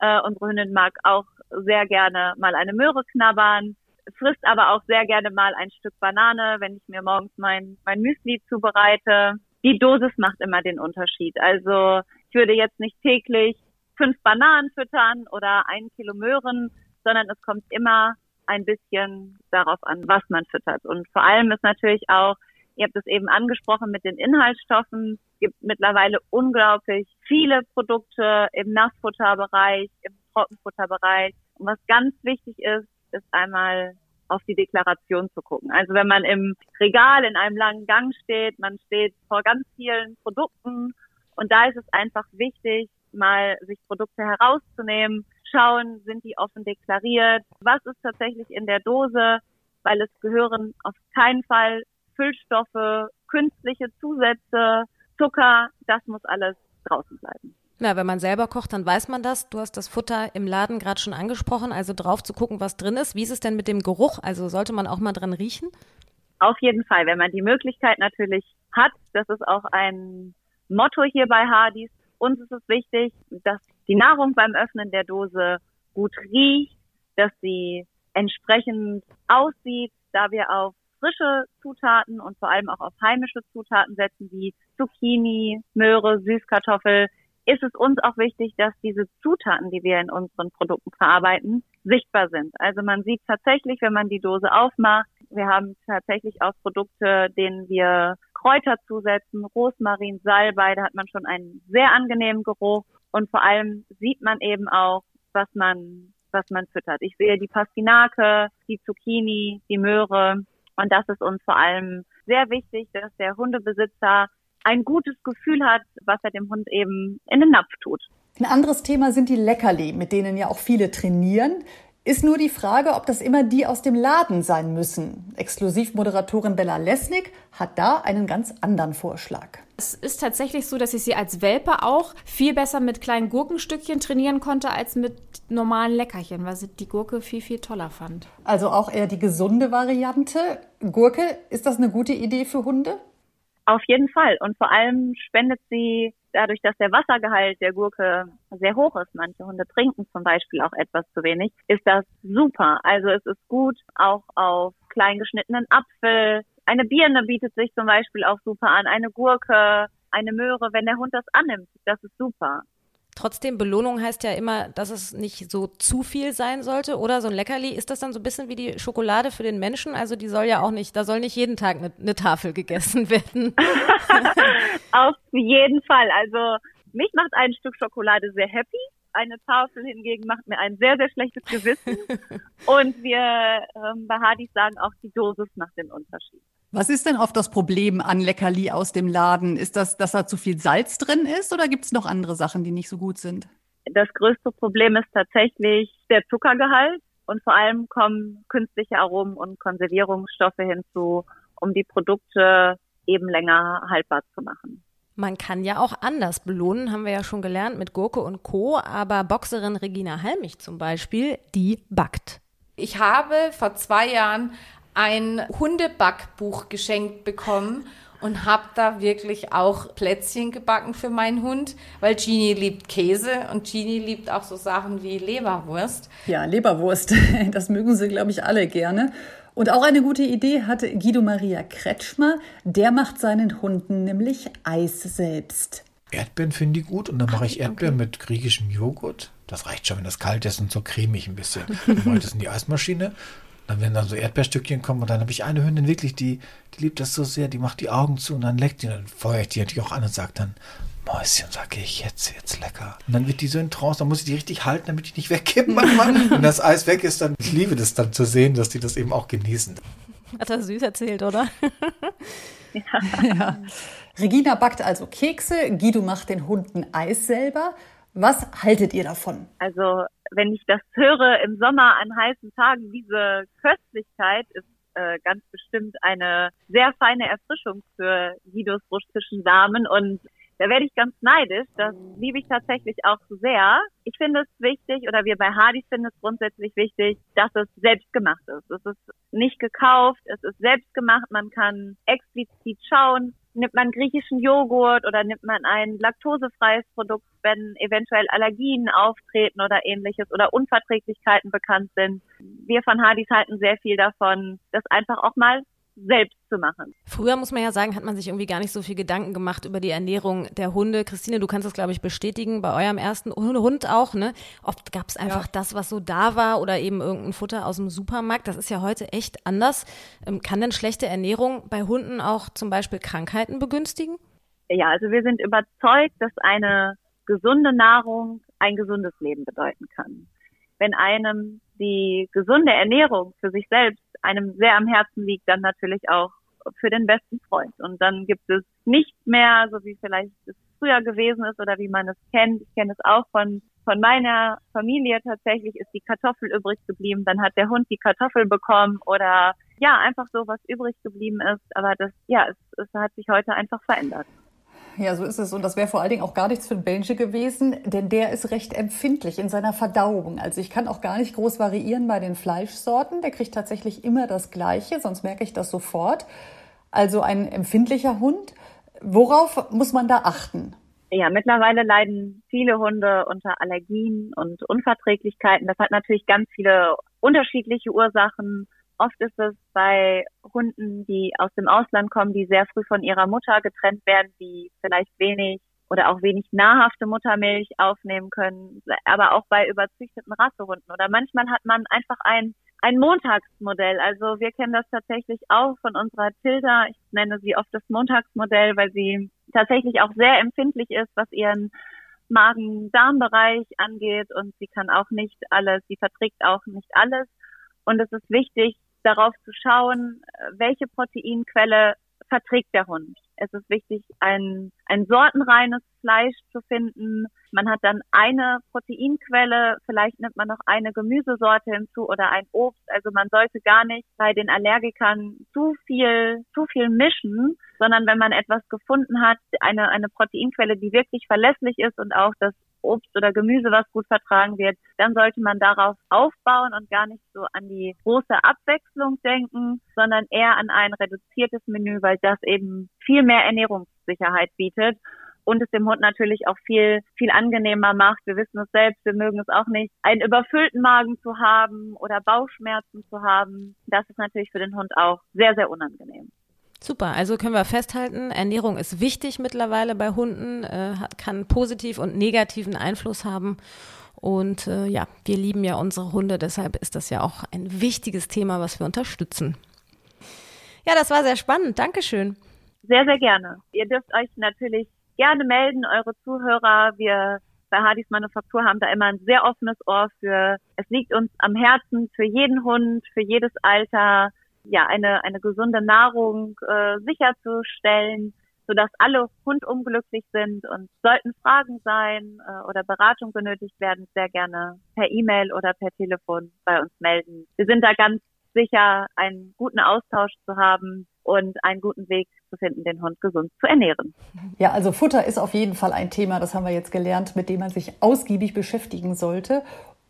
Speaker 15: Äh, unsere Hündin mag auch sehr gerne mal eine Möhre knabbern, frisst aber auch sehr gerne mal ein Stück Banane, wenn ich mir morgens mein, mein Müsli zubereite. Die Dosis macht immer den Unterschied. Also ich würde jetzt nicht täglich fünf Bananen füttern oder ein Kilo Möhren, sondern es kommt immer ein bisschen darauf an, was man füttert. Und vor allem ist natürlich auch, ihr habt es eben angesprochen mit den Inhaltsstoffen, es gibt mittlerweile unglaublich viele Produkte im Nassfutterbereich, im Trockenfutterbereich. Und was ganz wichtig ist, ist einmal auf die Deklaration zu gucken. Also wenn man im Regal in einem langen Gang steht, man steht vor ganz vielen Produkten und da ist es einfach wichtig, mal sich Produkte herauszunehmen, schauen, sind die offen deklariert, was ist tatsächlich in der Dose, weil es gehören auf keinen Fall Füllstoffe, künstliche Zusätze, Zucker, das muss alles draußen bleiben.
Speaker 4: Na, wenn man selber kocht, dann weiß man das. Du hast das Futter im Laden gerade schon angesprochen, also drauf zu gucken, was drin ist. Wie ist es denn mit dem Geruch? Also sollte man auch mal dran riechen?
Speaker 15: Auf jeden Fall, wenn man die Möglichkeit natürlich hat. Das ist auch ein Motto hier bei Hardys. Uns ist es wichtig, dass die Nahrung beim Öffnen der Dose gut riecht, dass sie entsprechend aussieht, da wir auf frische Zutaten und vor allem auch auf heimische Zutaten setzen, wie Zucchini, Möhre, Süßkartoffel, ist es uns auch wichtig, dass diese Zutaten, die wir in unseren Produkten verarbeiten, sichtbar sind. Also man sieht tatsächlich, wenn man die Dose aufmacht, wir haben tatsächlich auch Produkte, denen wir Kräuter zusetzen, Rosmarin, Salbei, da hat man schon einen sehr angenehmen Geruch und vor allem sieht man eben auch, was man was man füttert. Ich sehe die Pastinake, die Zucchini, die Möhre und das ist uns vor allem sehr wichtig, dass der Hundebesitzer ein gutes Gefühl hat, was er dem Hund eben in den Napf tut.
Speaker 3: Ein anderes Thema sind die Leckerli, mit denen ja auch viele trainieren. Ist nur die Frage, ob das immer die aus dem Laden sein müssen. Exklusivmoderatorin Bella Lesnick hat da einen ganz anderen Vorschlag.
Speaker 8: Es ist tatsächlich so, dass ich sie als Welpe auch viel besser mit kleinen Gurkenstückchen trainieren konnte als mit normalen Leckerchen, weil sie die Gurke viel, viel toller fand.
Speaker 3: Also auch eher die gesunde Variante. Gurke, ist das eine gute Idee für Hunde?
Speaker 15: Auf jeden Fall. Und vor allem spendet sie dadurch, dass der Wassergehalt der Gurke sehr hoch ist, manche Hunde trinken zum Beispiel auch etwas zu wenig, ist das super. Also es ist gut, auch auf klein geschnittenen Apfel. Eine Birne bietet sich zum Beispiel auch super an, eine Gurke, eine Möhre, wenn der Hund das annimmt, das ist super.
Speaker 4: Trotzdem, Belohnung heißt ja immer, dass es nicht so zu viel sein sollte. Oder so ein Leckerli, ist das dann so ein bisschen wie die Schokolade für den Menschen? Also die soll ja auch nicht, da soll nicht jeden Tag eine, eine Tafel gegessen werden.
Speaker 15: Auf jeden Fall. Also mich macht ein Stück Schokolade sehr happy. Eine Tafel hingegen macht mir ein sehr, sehr schlechtes Gewissen. Und wir ähm, bei Hardys sagen auch, die Dosis macht den Unterschied.
Speaker 3: Was ist denn oft das Problem an Leckerli aus dem Laden? Ist das, dass da zu viel Salz drin ist oder gibt es noch andere Sachen, die nicht so gut sind?
Speaker 15: Das größte Problem ist tatsächlich der Zuckergehalt und vor allem kommen künstliche Aromen und Konservierungsstoffe hinzu, um die Produkte eben länger haltbar zu machen.
Speaker 4: Man kann ja auch anders belohnen, haben wir ja schon gelernt mit Gurke und Co. Aber Boxerin Regina Halmich zum Beispiel, die backt.
Speaker 6: Ich habe vor zwei Jahren ein Hundebackbuch geschenkt bekommen und habe da wirklich auch Plätzchen gebacken für meinen Hund, weil Genie liebt Käse und Genie liebt auch so Sachen wie Leberwurst.
Speaker 3: Ja, Leberwurst, das mögen sie, glaube ich, alle gerne. Und auch eine gute Idee hatte Guido Maria Kretschmer. Der macht seinen Hunden nämlich Eis selbst.
Speaker 9: Erdbeeren finde ich gut und dann mache ich Erdbeeren okay. mit griechischem Joghurt. Das reicht schon, wenn das kalt ist und so cremig ein bisschen. Dann mache ich das in die Eismaschine dann werden dann so Erdbeerstückchen kommen und dann habe ich eine Hündin wirklich, die, die liebt das so sehr, die macht die Augen zu und dann leckt die, dann feuere ich die natürlich auch an und sage dann, Mäuschen, sage ich, jetzt, jetzt lecker. Und dann wird die so in Trance, dann muss ich die richtig halten, damit ich nicht wegkippen manchmal. Wenn das Eis weg ist, dann, ich liebe das dann zu sehen, dass die das eben auch genießen.
Speaker 4: Hat er süß erzählt, oder?
Speaker 3: ja. ja. Regina backt also Kekse, Guido macht den Hunden Eis selber. Was haltet ihr davon?
Speaker 15: Also wenn ich das höre im Sommer an heißen Tagen, diese Köstlichkeit ist äh, ganz bestimmt eine sehr feine Erfrischung für Guidos russischen Damen und da werde ich ganz neidisch. Das liebe ich tatsächlich auch sehr. Ich finde es wichtig, oder wir bei Hardys finden es grundsätzlich wichtig, dass es selbst gemacht ist. Es ist nicht gekauft, es ist selbst gemacht. Man kann explizit schauen, nimmt man griechischen Joghurt oder nimmt man ein laktosefreies Produkt, wenn eventuell Allergien auftreten oder ähnliches oder Unverträglichkeiten bekannt sind. Wir von Hardys halten sehr viel davon, das einfach auch mal selbst zu machen.
Speaker 4: Früher muss man ja sagen, hat man sich irgendwie gar nicht so viel Gedanken gemacht über die Ernährung der Hunde. Christine, du kannst das, glaube ich, bestätigen, bei eurem ersten Hund auch, ne? Oft gab es einfach ja. das, was so da war oder eben irgendein Futter aus dem Supermarkt. Das ist ja heute echt anders. Ähm, kann denn schlechte Ernährung bei Hunden auch zum Beispiel Krankheiten begünstigen?
Speaker 15: Ja, also wir sind überzeugt, dass eine gesunde Nahrung ein gesundes Leben bedeuten kann. Wenn einem die gesunde Ernährung für sich selbst einem sehr am Herzen liegt, dann natürlich auch für den besten Freund. Und dann gibt es nicht mehr, so wie vielleicht es früher gewesen ist oder wie man es kennt. Ich kenne es auch von von meiner Familie tatsächlich ist die Kartoffel übrig geblieben, dann hat der Hund die Kartoffel bekommen oder ja, einfach so was übrig geblieben ist. Aber das, ja, es, es hat sich heute einfach verändert.
Speaker 3: Ja, so ist es. Und das wäre vor allen Dingen auch gar nichts für den Benji gewesen, denn der ist recht empfindlich in seiner Verdauung. Also ich kann auch gar nicht groß variieren bei den Fleischsorten. Der kriegt tatsächlich immer das Gleiche, sonst merke ich das sofort. Also ein empfindlicher Hund. Worauf muss man da achten?
Speaker 15: Ja, mittlerweile leiden viele Hunde unter Allergien und Unverträglichkeiten. Das hat natürlich ganz viele unterschiedliche Ursachen. Oft ist es bei Hunden, die aus dem Ausland kommen, die sehr früh von ihrer Mutter getrennt werden, die vielleicht wenig oder auch wenig nahrhafte Muttermilch aufnehmen können, aber auch bei überzüchteten Rassehunden. Oder manchmal hat man einfach ein, ein Montagsmodell. Also wir kennen das tatsächlich auch von unserer Tilda. Ich nenne sie oft das Montagsmodell, weil sie tatsächlich auch sehr empfindlich ist, was ihren Magen-Darm-Bereich angeht und sie kann auch nicht alles, sie verträgt auch nicht alles. Und es ist wichtig, darauf zu schauen, welche Proteinquelle verträgt der Hund. Es ist wichtig, ein, ein sortenreines Fleisch zu finden. Man hat dann eine Proteinquelle, vielleicht nimmt man noch eine Gemüsesorte hinzu oder ein Obst. Also man sollte gar nicht bei den Allergikern zu viel, zu viel mischen, sondern wenn man etwas gefunden hat, eine, eine Proteinquelle, die wirklich verlässlich ist und auch das Obst oder Gemüse, was gut vertragen wird, dann sollte man darauf aufbauen und gar nicht so an die große Abwechslung denken, sondern eher an ein reduziertes Menü, weil das eben viel mehr Ernährungssicherheit bietet und es dem Hund natürlich auch viel, viel angenehmer macht. Wir wissen es selbst, wir mögen es auch nicht, einen überfüllten Magen zu haben oder Bauchschmerzen zu haben. Das ist natürlich für den Hund auch sehr, sehr unangenehm.
Speaker 4: Super, also können wir festhalten, Ernährung ist wichtig mittlerweile bei Hunden, äh, kann positiv und negativen Einfluss haben. Und äh, ja, wir lieben ja unsere Hunde, deshalb ist das ja auch ein wichtiges Thema, was wir unterstützen. Ja, das war sehr spannend. Dankeschön.
Speaker 15: Sehr, sehr gerne. Ihr dürft euch natürlich gerne melden, eure Zuhörer. Wir bei Hardys Manufaktur haben da immer ein sehr offenes Ohr für, es liegt uns am Herzen für jeden Hund, für jedes Alter, ja, eine, eine gesunde Nahrung äh, sicherzustellen, sodass alle rundum glücklich sind und sollten Fragen sein äh, oder Beratung benötigt werden, sehr gerne per E-Mail oder per Telefon bei uns melden. Wir sind da ganz sicher, einen guten Austausch zu haben und einen guten Weg zu finden, den Hund gesund zu ernähren.
Speaker 3: Ja, also Futter ist auf jeden Fall ein Thema, das haben wir jetzt gelernt, mit dem man sich ausgiebig beschäftigen sollte.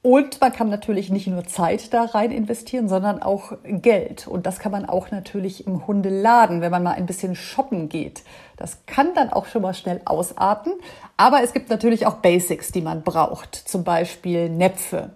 Speaker 3: Und man kann natürlich nicht nur Zeit da rein investieren, sondern auch Geld. Und das kann man auch natürlich im Hundeladen, wenn man mal ein bisschen shoppen geht. Das kann dann auch schon mal schnell ausarten. Aber es gibt natürlich auch Basics, die man braucht. Zum Beispiel Näpfe.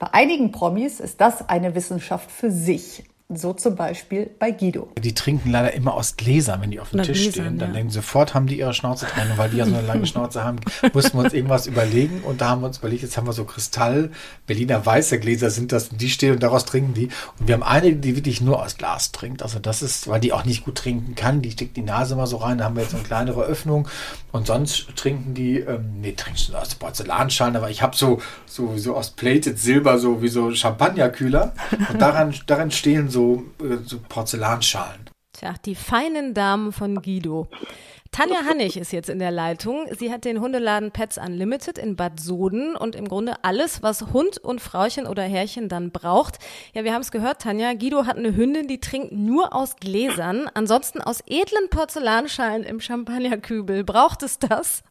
Speaker 3: Bei einigen Promis ist das eine Wissenschaft für sich. So zum Beispiel bei Guido.
Speaker 9: Die trinken leider immer aus Gläsern, wenn die auf dem Na, Tisch Gläsern, stehen. Dann ja. denken sofort, haben die ihre Schnauze dran. Und weil die ja so eine lange Schnauze haben, mussten wir uns irgendwas überlegen. Und da haben wir uns überlegt, jetzt haben wir so Kristall, Berliner weiße Gläser sind das. Und die stehen und daraus trinken die. Und wir haben eine, die wirklich nur aus Glas trinkt. Also das ist, weil die auch nicht gut trinken kann. Die steckt die Nase mal so rein. Da haben wir jetzt so eine kleinere Öffnung. Und sonst trinken die, ähm, nee, trinken aus Porzellanschalen. Aber ich habe so, so, so aus Plated Silber, so wie so Champagnerkühler. Und daran, daran stehen so so, äh, so Porzellanschalen.
Speaker 4: Tja, die feinen Damen von Guido. Tanja Hannig ist jetzt in der Leitung. Sie hat den Hundeladen Pets Unlimited in Bad Soden und im Grunde alles, was Hund und Frauchen oder Herrchen dann braucht. Ja, wir haben es gehört, Tanja. Guido hat eine Hündin, die trinkt nur aus Gläsern, ansonsten aus edlen Porzellanschalen im Champagnerkübel. Braucht es das?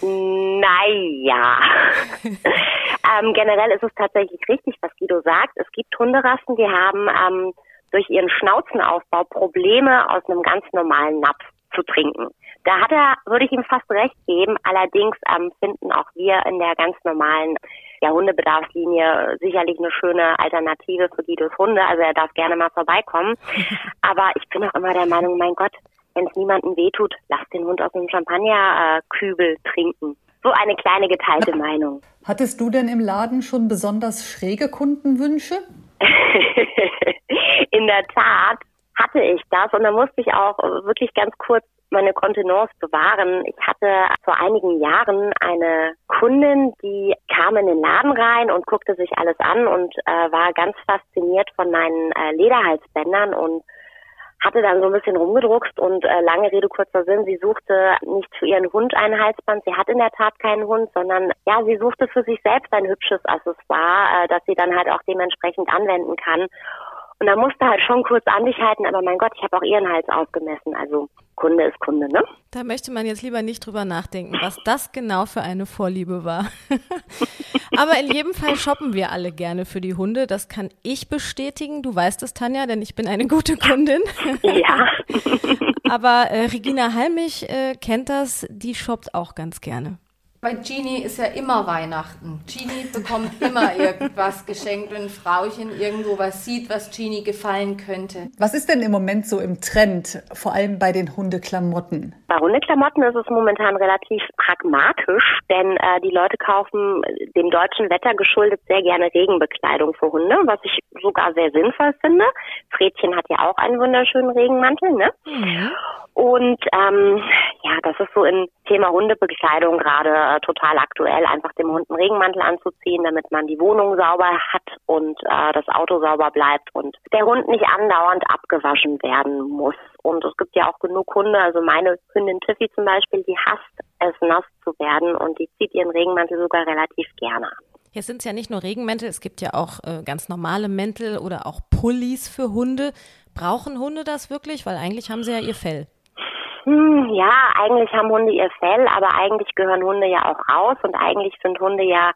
Speaker 16: Naja. ähm, generell ist es tatsächlich richtig, was Guido sagt. Es gibt Hunderassen, die haben ähm, durch ihren Schnauzenaufbau Probleme aus einem ganz normalen Napf zu trinken. Da hat er, würde ich ihm fast recht geben. Allerdings ähm, finden auch wir in der ganz normalen ja, Hundebedarfslinie sicherlich eine schöne Alternative für Guidos Hunde. Also er darf gerne mal vorbeikommen. Aber ich bin auch immer der Meinung, mein Gott, wenn es niemandem wehtut, lass den Hund aus dem Champagnerkübel trinken. So eine kleine geteilte Meinung.
Speaker 3: Hattest du denn im Laden schon besonders schräge Kundenwünsche?
Speaker 16: In der Tat hatte ich das und da musste ich auch wirklich ganz kurz meine Kontenance bewahren. Ich hatte vor einigen Jahren eine Kundin, die kam in den Laden rein und guckte sich alles an und äh, war ganz fasziniert von meinen äh, Lederhalsbändern und hatte dann so ein bisschen rumgedruckst und äh, lange Rede, kurzer Sinn, sie suchte nicht für ihren Hund ein Halsband, sie hat in der Tat keinen Hund, sondern ja, sie suchte für sich selbst ein hübsches Accessoire, äh, das sie dann halt auch dementsprechend anwenden kann. Und da musste halt schon kurz an dich halten, aber mein Gott, ich habe auch ihren Hals ausgemessen. Also Kunde ist Kunde, ne?
Speaker 4: Da möchte man jetzt lieber nicht drüber nachdenken, was das genau für eine Vorliebe war. Aber in jedem Fall shoppen wir alle gerne für die Hunde. Das kann ich bestätigen. Du weißt es, Tanja, denn ich bin eine gute Kundin.
Speaker 16: Ja.
Speaker 4: Aber äh, Regina Halmich äh, kennt das, die shoppt auch ganz gerne.
Speaker 6: Bei Genie ist ja immer Weihnachten. Genie bekommt immer irgendwas geschenkt, wenn ein Frauchen irgendwo was sieht, was Genie gefallen könnte.
Speaker 3: Was ist denn im Moment so im Trend, vor allem bei den Hundeklamotten?
Speaker 16: Bei Hundeklamotten ist es momentan relativ pragmatisch, denn äh, die Leute kaufen dem deutschen Wetter geschuldet sehr gerne Regenbekleidung für Hunde, was ich sogar sehr sinnvoll finde. Fredchen hat ja auch einen wunderschönen Regenmantel, ne?
Speaker 6: Mhm.
Speaker 16: Und ähm, ja, das ist so im Thema Hundebekleidung gerade äh, total aktuell, einfach dem Hund einen Regenmantel anzuziehen, damit man die Wohnung sauber hat und äh, das Auto sauber bleibt und der Hund nicht andauernd abgewaschen werden muss. Und es gibt ja auch genug Hunde, also meine Hündin Tiffy zum Beispiel, die hasst es nass zu werden und die zieht ihren Regenmantel sogar relativ gerne an.
Speaker 4: Jetzt sind es ja nicht nur Regenmäntel, es gibt ja auch äh, ganz normale Mäntel oder auch Pullis für Hunde. Brauchen Hunde das wirklich? Weil eigentlich haben sie ja ihr Fell.
Speaker 16: Hm, ja, eigentlich haben Hunde ihr Fell, aber eigentlich gehören Hunde ja auch raus und eigentlich sind Hunde ja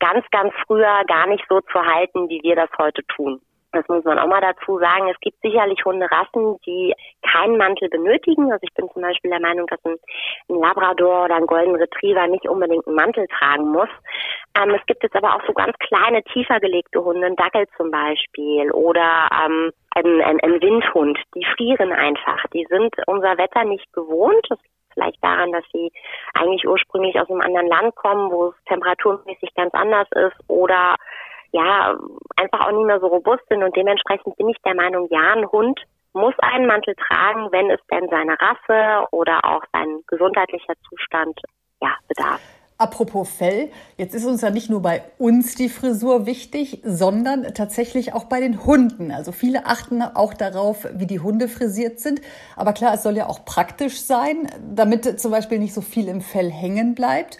Speaker 16: ganz, ganz früher gar nicht so zu halten, wie wir das heute tun. Das muss man auch mal dazu sagen. Es gibt sicherlich Hunderassen, die keinen Mantel benötigen. Also ich bin zum Beispiel der Meinung, dass ein, ein Labrador oder ein Golden Retriever nicht unbedingt einen Mantel tragen muss. Ähm, es gibt jetzt aber auch so ganz kleine, tiefer gelegte Hunde, ein Dackel zum Beispiel oder ähm, ein, ein, ein Windhund. Die frieren einfach. Die sind unser Wetter nicht gewohnt. Das vielleicht daran, dass sie eigentlich ursprünglich aus einem anderen Land kommen, wo es temperaturmäßig ganz anders ist oder ja, einfach auch nicht mehr so robust sind und dementsprechend bin ich der Meinung, ja, ein Hund muss einen Mantel tragen, wenn es denn seine Rasse oder auch sein gesundheitlicher Zustand ja, bedarf.
Speaker 3: Apropos Fell, jetzt ist uns ja nicht nur bei uns die Frisur wichtig, sondern tatsächlich auch bei den Hunden. Also viele achten auch darauf, wie die Hunde frisiert sind. Aber klar, es soll ja auch praktisch sein, damit zum Beispiel nicht so viel im Fell hängen bleibt.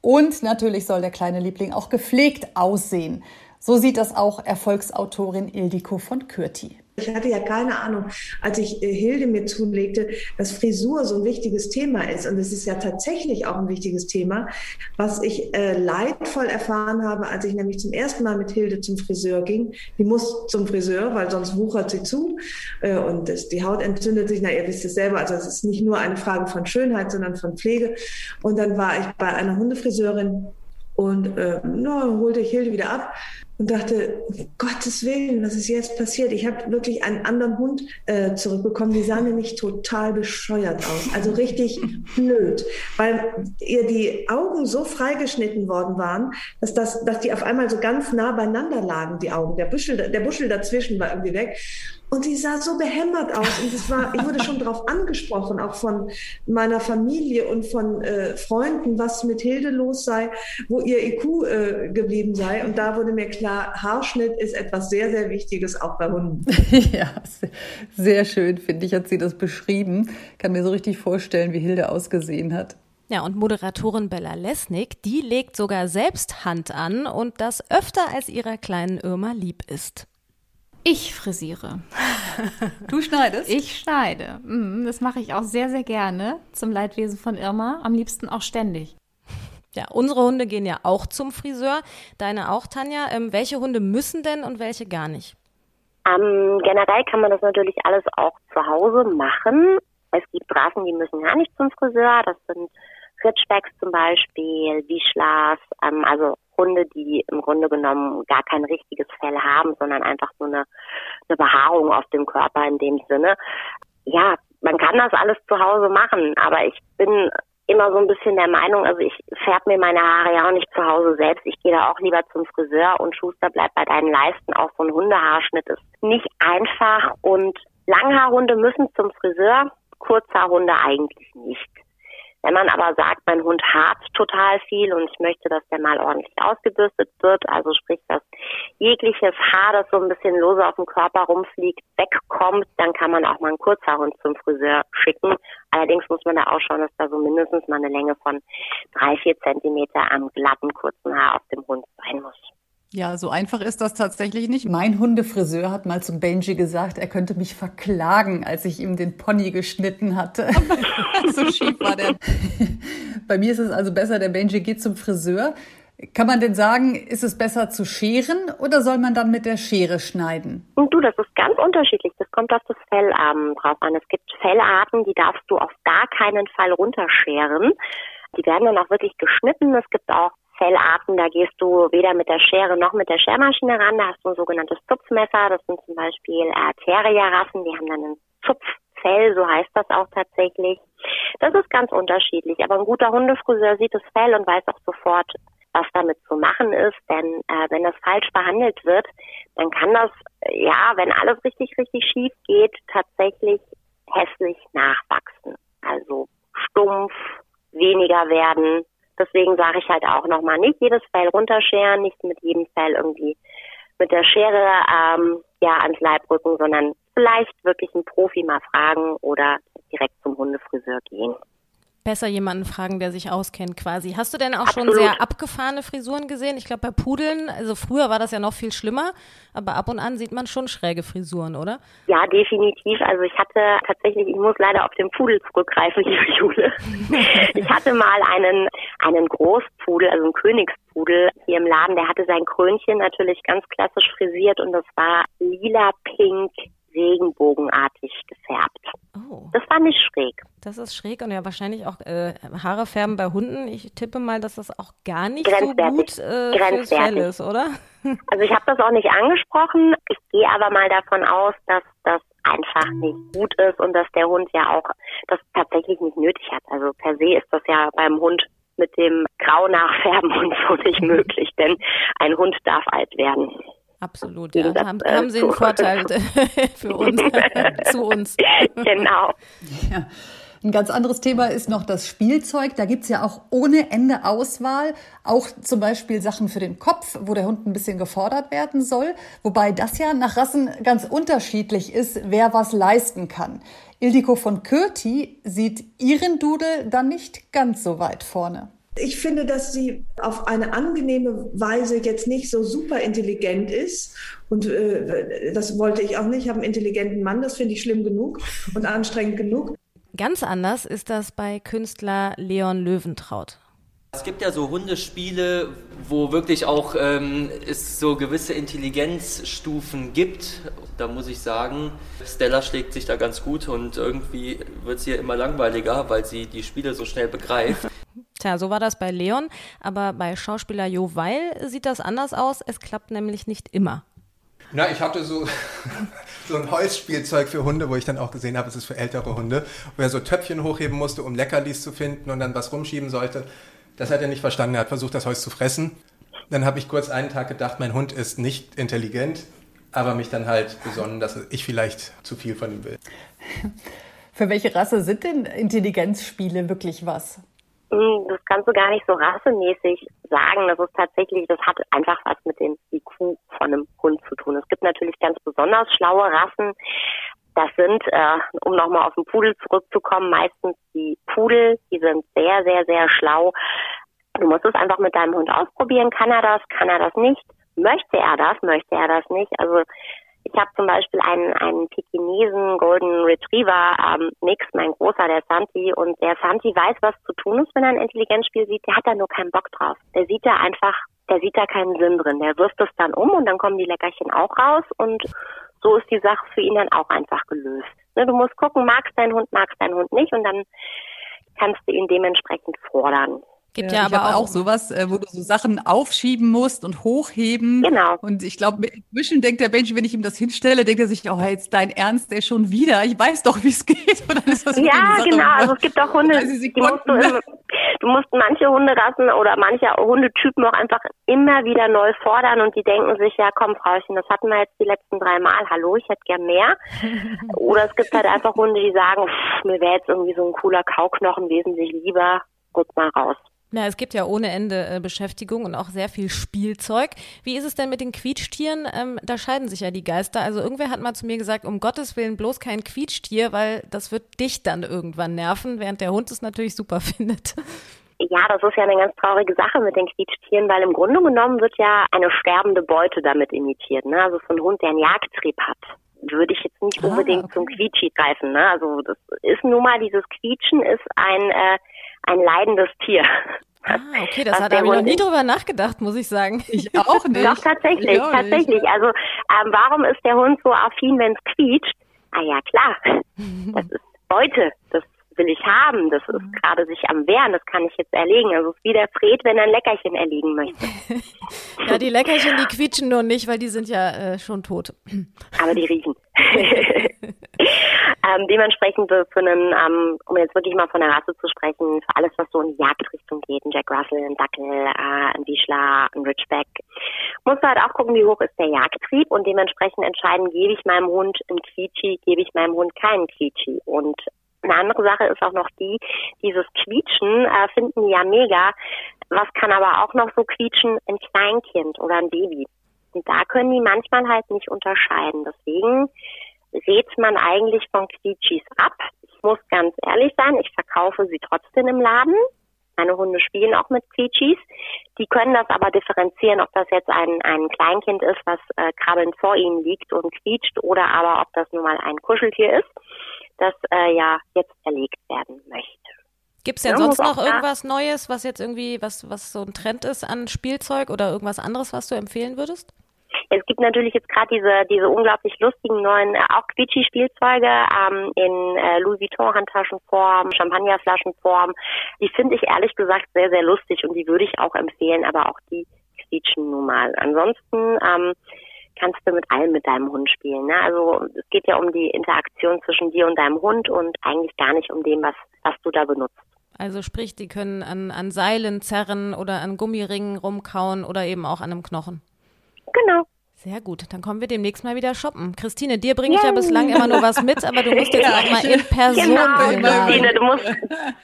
Speaker 3: Und natürlich soll der kleine Liebling auch gepflegt aussehen. So sieht das auch Erfolgsautorin Ildiko von Kürti.
Speaker 17: Ich hatte ja keine Ahnung, als ich äh, Hilde mir zulegte, dass Frisur so ein wichtiges Thema ist. Und es ist ja tatsächlich auch ein wichtiges Thema, was ich äh, leidvoll erfahren habe, als ich nämlich zum ersten Mal mit Hilde zum Friseur ging. Die muss zum Friseur, weil sonst wuchert sie zu äh, und das, die Haut entzündet sich. Na, ihr wisst es selber, also es ist nicht nur eine Frage von Schönheit, sondern von Pflege. Und dann war ich bei einer Hundefriseurin und äh, no, holte ich Hilde wieder ab und dachte, um Gottes Willen, was ist jetzt passiert? Ich habe wirklich einen anderen Hund äh, zurückbekommen, die sah nämlich total bescheuert aus, also richtig blöd, weil ihr die Augen so freigeschnitten worden waren, dass, das, dass die auf einmal so ganz nah beieinander lagen, die Augen. Der Buschel, der Buschel dazwischen war irgendwie weg. Und die sah so behämmert aus. Und das war, ich wurde schon darauf angesprochen, auch von meiner Familie und von äh, Freunden, was mit Hilde los sei, wo ihr IQ äh, geblieben sei. Und da wurde mir klar, Haarschnitt ist etwas sehr, sehr Wichtiges, auch bei Hunden.
Speaker 3: ja, sehr schön, finde ich, hat sie das beschrieben. Kann mir so richtig vorstellen, wie Hilde ausgesehen hat.
Speaker 4: Ja, und Moderatorin Bella Lesnick, die legt sogar selbst Hand an und das öfter als ihrer kleinen Irma lieb ist.
Speaker 8: Ich frisiere.
Speaker 3: Du schneidest?
Speaker 8: Ich schneide. Mhm, das mache ich auch sehr, sehr gerne zum Leidwesen von Irma. Am liebsten auch ständig.
Speaker 4: Ja, unsere Hunde gehen ja auch zum Friseur. Deine auch, Tanja. Ähm, welche Hunde müssen denn und welche gar nicht?
Speaker 16: Ähm, generell kann man das natürlich alles auch zu Hause machen. Es gibt Rassen, die müssen gar nicht zum Friseur. Das sind Ritschbecks zum Beispiel, Wischlers, ähm, also Hunde, die im Grunde genommen gar kein richtiges Fell haben, sondern einfach nur eine, eine Behaarung auf dem Körper in dem Sinne. Ja, man kann das alles zu Hause machen, aber ich bin immer so ein bisschen der Meinung, also ich färbe mir meine Haare ja auch nicht zu Hause selbst. Ich gehe da auch lieber zum Friseur und Schuster bleibt bei deinen Leisten. Auch so ein Hundehaarschnitt ist nicht einfach und Langhaarhunde müssen zum Friseur, Kurzhaarhunde eigentlich nicht. Wenn man aber sagt, mein Hund hat total viel und ich möchte, dass der mal ordentlich ausgebürstet wird, also sprich, dass jegliches Haar, das so ein bisschen lose auf dem Körper rumfliegt, wegkommt, dann kann man auch mal einen Kurzhaarhund zum Friseur schicken. Allerdings muss man da auch schauen, dass da so mindestens mal eine Länge von drei, vier Zentimeter am glatten, kurzen Haar auf dem Hund sein muss.
Speaker 3: Ja, so einfach ist das tatsächlich nicht. Mein Hundefriseur hat mal zum Benji gesagt, er könnte mich verklagen, als ich ihm den Pony geschnitten hatte. so schief war der. Bei mir ist es also besser, der Benji geht zum Friseur. Kann man denn sagen, ist es besser zu scheren oder soll man dann mit der Schere schneiden?
Speaker 16: Und du, das ist ganz unterschiedlich. Das kommt auf das Fell ähm, drauf an. Es gibt Fellarten, die darfst du auf gar keinen Fall runterscheren. Die werden dann auch wirklich geschnitten. Es gibt auch Fellarten, da gehst du weder mit der Schere noch mit der Schermaschine ran. Da hast du ein sogenanntes Zupfmesser. Das sind zum Beispiel äh, Terrierrassen. Die haben dann ein Zupffell, so heißt das auch tatsächlich. Das ist ganz unterschiedlich. Aber ein guter Hundefriseur sieht das Fell und weiß auch sofort, was damit zu machen ist. Denn äh, wenn das falsch behandelt wird, dann kann das, äh, ja, wenn alles richtig, richtig schief geht, tatsächlich hässlich nachwachsen. Also stumpf, weniger werden. Deswegen sage ich halt auch nochmal, nicht jedes Fell runterscheren, nicht mit jedem Fell irgendwie mit der Schere ähm, ja ans Leib rücken, sondern vielleicht wirklich einen Profi mal fragen oder direkt zum Hundefriseur gehen
Speaker 4: besser jemanden fragen, der sich auskennt quasi. Hast du denn auch
Speaker 16: Absolut.
Speaker 4: schon sehr abgefahrene Frisuren gesehen? Ich glaube, bei Pudeln, also früher war das ja noch viel schlimmer, aber ab und an sieht man schon schräge Frisuren, oder?
Speaker 16: Ja, definitiv. Also ich hatte tatsächlich, ich muss leider auf den Pudel zurückgreifen, liebe Jule. ich hatte mal einen, einen Großpudel, also einen Königspudel hier im Laden, der hatte sein Krönchen natürlich ganz klassisch frisiert und das war lila, pink, regenbogenartig.
Speaker 4: Oh.
Speaker 16: Das war nicht schräg.
Speaker 4: Das ist schräg und ja wahrscheinlich auch äh, Haare färben bei Hunden. Ich tippe mal, dass das auch gar nicht so gut äh, fürs Fell ist, oder?
Speaker 16: Also ich habe das auch nicht angesprochen. Ich gehe aber mal davon aus, dass das einfach nicht gut ist und dass der Hund ja auch das tatsächlich nicht nötig hat. Also per se ist das ja beim Hund mit dem Grau nachfärben und so nicht möglich, denn ein Hund darf alt werden.
Speaker 4: Absolut, ja. Da haben, haben Sie einen Vorteil für uns, zu uns.
Speaker 16: Genau.
Speaker 3: Ja. Ein ganz anderes Thema ist noch das Spielzeug. Da gibt's ja auch ohne Ende Auswahl. Auch zum Beispiel Sachen für den Kopf, wo der Hund ein bisschen gefordert werden soll. Wobei das ja nach Rassen ganz unterschiedlich ist, wer was leisten kann. Ildiko von Kürti sieht ihren Dudel dann nicht ganz so weit vorne.
Speaker 17: Ich finde, dass sie auf eine angenehme Weise jetzt nicht so super intelligent ist. Und äh, das wollte ich auch nicht. Ich habe einen intelligenten Mann, das finde ich schlimm genug und anstrengend genug.
Speaker 4: Ganz anders ist das bei Künstler Leon Löwentraut.
Speaker 11: Es gibt ja so Hundespiele, wo wirklich auch ähm, es so gewisse Intelligenzstufen gibt. Da muss ich sagen, Stella schlägt sich da ganz gut und irgendwie wird sie ja immer langweiliger, weil sie die Spiele so schnell begreift.
Speaker 4: Tja, so war das bei Leon, aber bei Schauspieler Jo Weil sieht das anders aus. Es klappt nämlich nicht immer.
Speaker 10: Na, ich hatte so, so ein Holzspielzeug für Hunde, wo ich dann auch gesehen habe, es ist für ältere Hunde, wo er so Töpfchen hochheben musste, um Leckerlis zu finden und dann was rumschieben sollte. Das hat er nicht verstanden. Er hat versucht, das Holz zu fressen. Dann habe ich kurz einen Tag gedacht, mein Hund ist nicht intelligent, aber mich dann halt besonnen, dass ich vielleicht zu viel von ihm will.
Speaker 3: Für welche Rasse sind denn Intelligenzspiele wirklich was?
Speaker 16: Hm, das kannst du gar nicht so rassemäßig sagen. Das ist tatsächlich, das hat einfach was mit dem IQ von einem Hund zu tun. Es gibt natürlich ganz besonders schlaue Rassen. Das sind, äh, um nochmal auf den Pudel zurückzukommen, meistens die Pudel. Die sind sehr, sehr, sehr schlau. Du musst es einfach mit deinem Hund ausprobieren. Kann er das? Kann er das nicht? Möchte er das? Möchte er das nicht? Also ich habe zum Beispiel einen, einen Pekinesen Golden Retriever ähm, Mix, mein großer, der Santi. Und der Santi weiß, was zu tun ist, wenn er ein Intelligenzspiel sieht. Der hat da nur keinen Bock drauf. Der sieht da einfach, der sieht da keinen Sinn drin. Der wirft es dann um und dann kommen die Leckerchen auch raus. Und so ist die Sache für ihn dann auch einfach gelöst. Ne, du musst gucken, magst dein Hund, magst dein Hund nicht. Und dann kannst du ihn dementsprechend fordern.
Speaker 3: Gibt ja, ja aber auch, auch sowas, äh, wo du so Sachen aufschieben musst und hochheben.
Speaker 16: Genau.
Speaker 3: Und ich glaube, inzwischen denkt der Benji, wenn ich ihm das hinstelle, denkt er sich, oh, jetzt dein Ernst, der schon wieder. Ich weiß doch, wie es geht.
Speaker 16: Und dann ist das ja, genau. Also es gibt auch Hunde, die musst du, im, du musst manche Hunderassen oder manche Hundetypen auch einfach immer wieder neu fordern und die denken sich, ja komm, Frauchen, das hatten wir jetzt die letzten drei Mal. Hallo, ich hätte gern mehr. oder es gibt halt einfach Hunde, die sagen, pff, mir wäre jetzt irgendwie so ein cooler Kauknochen wesentlich lieber. Guck mal raus.
Speaker 4: Na, es gibt ja ohne Ende äh, Beschäftigung und auch sehr viel Spielzeug. Wie ist es denn mit den Quietschtieren? Ähm, da scheiden sich ja die Geister. Also irgendwer hat mal zu mir gesagt, um Gottes Willen bloß kein Quietschtier, weil das wird dich dann irgendwann nerven, während der Hund es natürlich super findet.
Speaker 16: Ja, das ist ja eine ganz traurige Sache mit den Quietschtieren, weil im Grunde genommen wird ja eine sterbende Beute damit imitiert. Ne? Also so ein Hund, der einen Jagdtrieb hat, würde ich jetzt nicht
Speaker 18: Ah,
Speaker 16: unbedingt
Speaker 18: okay.
Speaker 16: zum Quietschi greifen. Ne? Also das ist nun mal, dieses Quietschen ist ein, äh, ein leidendes Tier.
Speaker 4: Ah, okay, das hat habe ich noch nie drüber nachgedacht, muss ich sagen.
Speaker 18: Ich auch
Speaker 16: Doch, tatsächlich,
Speaker 4: Ich auch nicht.
Speaker 16: tatsächlich. Also ähm, warum ist der Hund so affin, wenn es quietscht? Ah ja, klar. Das ist Beute. Das will ich haben. Das ist gerade sich am Wehren. Das kann ich jetzt erlegen. Also es ist wie der Fred, wenn er ein Leckerchen erlegen möchte.
Speaker 4: Ja, die Leckerchen, die quietschen nur nicht, weil die sind ja äh, schon tot.
Speaker 16: Aber die riechen. ähm, dementsprechend so für einen, ähm, um jetzt wirklich mal von der Rasse zu sprechen, für alles, was so in die Jagdrichtung geht, ein Jack Russell, ein Dackel, äh, ein Wischler, ein Ridgeback, musst du halt auch gucken, wie hoch ist der Jagdtrieb und dementsprechend entscheiden, gebe ich meinem Hund einen Quietschi, gebe ich meinem Hund keinen Quietschi. Und eine andere Sache ist auch noch die, dieses Quietschen äh, finden die ja mega. Was kann aber auch noch so quietschen? Ein Kleinkind oder ein Baby. Und da können die manchmal halt nicht unterscheiden. Deswegen rät man eigentlich von Quietschis ab. Ich muss ganz ehrlich sein, ich verkaufe sie trotzdem im Laden. Meine Hunde spielen auch mit Quietschis. Die können das aber differenzieren, ob das jetzt ein, ein Kleinkind ist, was äh, krabbelnd vor ihnen liegt und quietscht, oder aber ob das nun mal ein Kuscheltier ist, das äh, ja jetzt erlegt werden möchte.
Speaker 4: Gibt es denn
Speaker 16: Ja,
Speaker 4: sonst noch irgendwas Neues, was jetzt irgendwie, was, was so ein Trend ist an Spielzeug oder irgendwas anderes, was du empfehlen würdest?
Speaker 16: Es gibt natürlich jetzt gerade diese diese unglaublich lustigen neuen äh, auch Quietschi-Spielzeuge ähm, in äh, Louis Vuitton-Handtaschenform, Champagnerflaschenform. Die finde ich ehrlich gesagt sehr sehr lustig und die würde ich auch empfehlen, aber auch die quietschen nun mal. Ansonsten ähm, kannst du mit allem mit deinem Hund spielen. Ne? Also es geht ja um die Interaktion zwischen dir und deinem Hund und eigentlich gar nicht um dem, was was du da benutzt.
Speaker 4: Also sprich, die können an, an Seilen zerren oder an Gummiringen rumkauen oder eben auch an einem Knochen.
Speaker 16: Genau.
Speaker 4: Sehr gut, dann kommen wir demnächst mal wieder shoppen. Christine, dir bringe ich ja bislang immer nur was mit, aber du musst jetzt
Speaker 16: Ja,
Speaker 4: auch mal
Speaker 16: ich-
Speaker 4: in Person
Speaker 16: Genau,
Speaker 4: einladen.
Speaker 16: Christine, du musst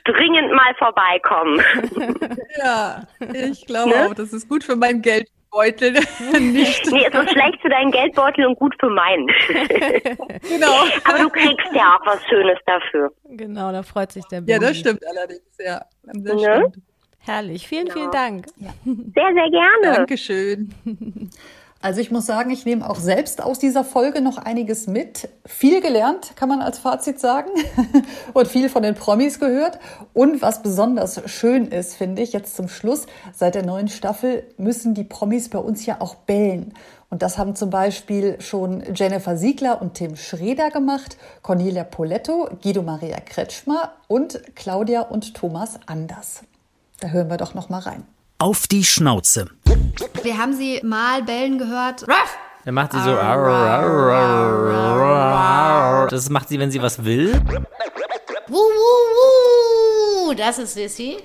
Speaker 16: dringend mal vorbeikommen.
Speaker 18: Ja, ich glaube
Speaker 16: Ne?
Speaker 18: auch, das ist gut für meinen Geldbeutel. Nicht.
Speaker 16: Nee, es ist schlecht für deinen Geldbeutel und gut für meinen.
Speaker 18: Genau.
Speaker 16: Aber du kriegst ja auch was Schönes dafür.
Speaker 4: Genau, da freut sich der
Speaker 18: Ja,
Speaker 4: Bumi.
Speaker 18: das stimmt allerdings, ja. Das
Speaker 16: Ne?
Speaker 18: stimmt.
Speaker 4: Herrlich, vielen,
Speaker 16: Ja.
Speaker 4: vielen Dank.
Speaker 16: Sehr, sehr gerne.
Speaker 18: Dankeschön.
Speaker 3: Also ich muss sagen, ich nehme auch selbst aus dieser Folge noch einiges mit. Viel gelernt, kann man als Fazit sagen. Und viel von den Promis gehört. Und was besonders schön ist, finde ich, jetzt zum Schluss, seit der neuen Staffel müssen die Promis bei uns ja auch bellen. Und das haben zum Beispiel schon Jennifer Siegler und Tim Schreder gemacht, Cornelia Poletto, Guido Maria Kretschmer und Claudia und Thomas Anders. Da hören wir doch noch mal rein.
Speaker 1: Auf die Schnauze.
Speaker 19: Wir haben sie mal bellen gehört. Ruff!
Speaker 12: Dann macht sie so. Das macht sie, wenn sie was will.
Speaker 19: Wuh, wuh, wuh. Das ist Sissy.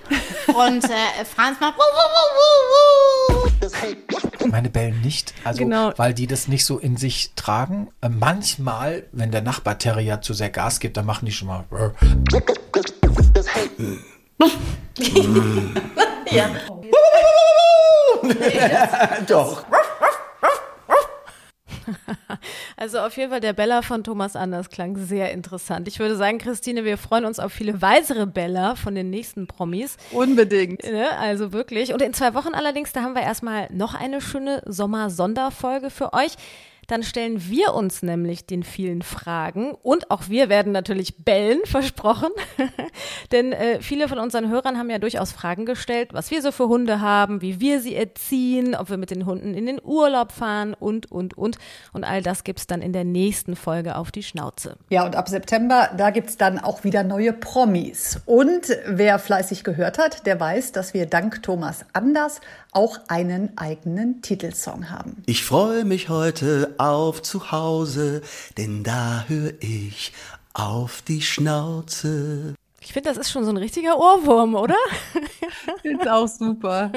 Speaker 19: Und äh, Franz macht wuh, wuh, wuh, wuh, wuh.
Speaker 9: Meine bellen nicht, also
Speaker 4: Genau.
Speaker 9: weil die das nicht so in sich tragen. Äh, Manchmal, wenn der Nachbar-Terrier zu sehr Gas gibt, dann machen die schon mal.
Speaker 19: Ja.
Speaker 9: Doch.
Speaker 4: Also auf jeden Fall der Bella von Thomas Anders klang sehr interessant. Ich würde sagen, Christine, wir freuen uns auf viele weitere Bella von den nächsten Promis.
Speaker 18: Unbedingt.
Speaker 4: Ne? Also wirklich. Und in zwei Wochen allerdings, da haben wir erstmal noch eine schöne Sommer-Sonderfolge für euch. Dann stellen wir uns nämlich den vielen Fragen und auch wir werden natürlich bellen, versprochen. Denn äh, viele von unseren Hörern haben ja durchaus Fragen gestellt, was wir so für Hunde haben, wie wir sie erziehen, ob wir mit den Hunden in den Urlaub fahren und, und, und. Und all das gibt's dann in der nächsten Folge auf die Schnauze.
Speaker 3: Ja, und ab September, da gibt's dann auch wieder neue Promis. Und wer fleißig gehört hat, der weiß, dass wir dank Thomas Anders auch einen eigenen Titelsong haben.
Speaker 20: Ich freue mich heute auf zu Hause, denn da höre ich auf die Schnauze.
Speaker 4: Ich finde, das ist schon so ein richtiger Ohrwurm, oder?
Speaker 18: Ist auch super.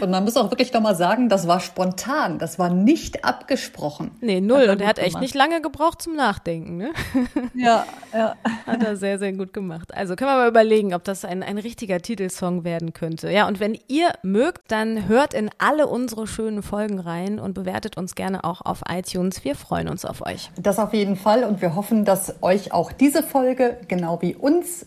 Speaker 3: Und man muss auch wirklich nochmal sagen, das war spontan, das war nicht abgesprochen.
Speaker 4: Nee, null.
Speaker 3: er
Speaker 4: Und er hat echt
Speaker 3: gemacht.
Speaker 4: nicht lange gebraucht zum Nachdenken, ne?
Speaker 18: Ja, ja.
Speaker 4: Hat er sehr, sehr gut gemacht. Also können wir mal überlegen, ob das ein, ein richtiger Titelsong werden könnte. Ja, und wenn ihr mögt, dann hört in alle unsere schönen Folgen rein und bewertet uns gerne auch auf iTunes. Wir freuen uns auf euch.
Speaker 3: Das auf jeden Fall und wir hoffen, dass euch auch diese Folge, genau wie uns,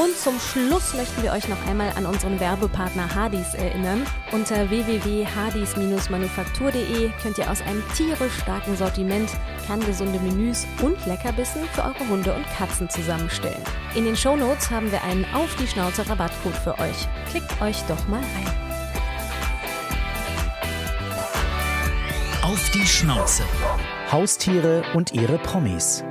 Speaker 4: Und zum Schluss möchten wir euch noch einmal an unseren Werbepartner Hardys erinnern. Unter www.hardys-manufaktur.de könnt ihr aus einem tierisch starken Sortiment kerngesunde Menüs und Leckerbissen für eure Hunde und Katzen zusammenstellen. In den Shownotes haben wir einen Auf die Schnauze Rabattcode für euch. Klickt euch doch mal rein.
Speaker 1: Auf die Schnauze. Haustiere und ihre Promis.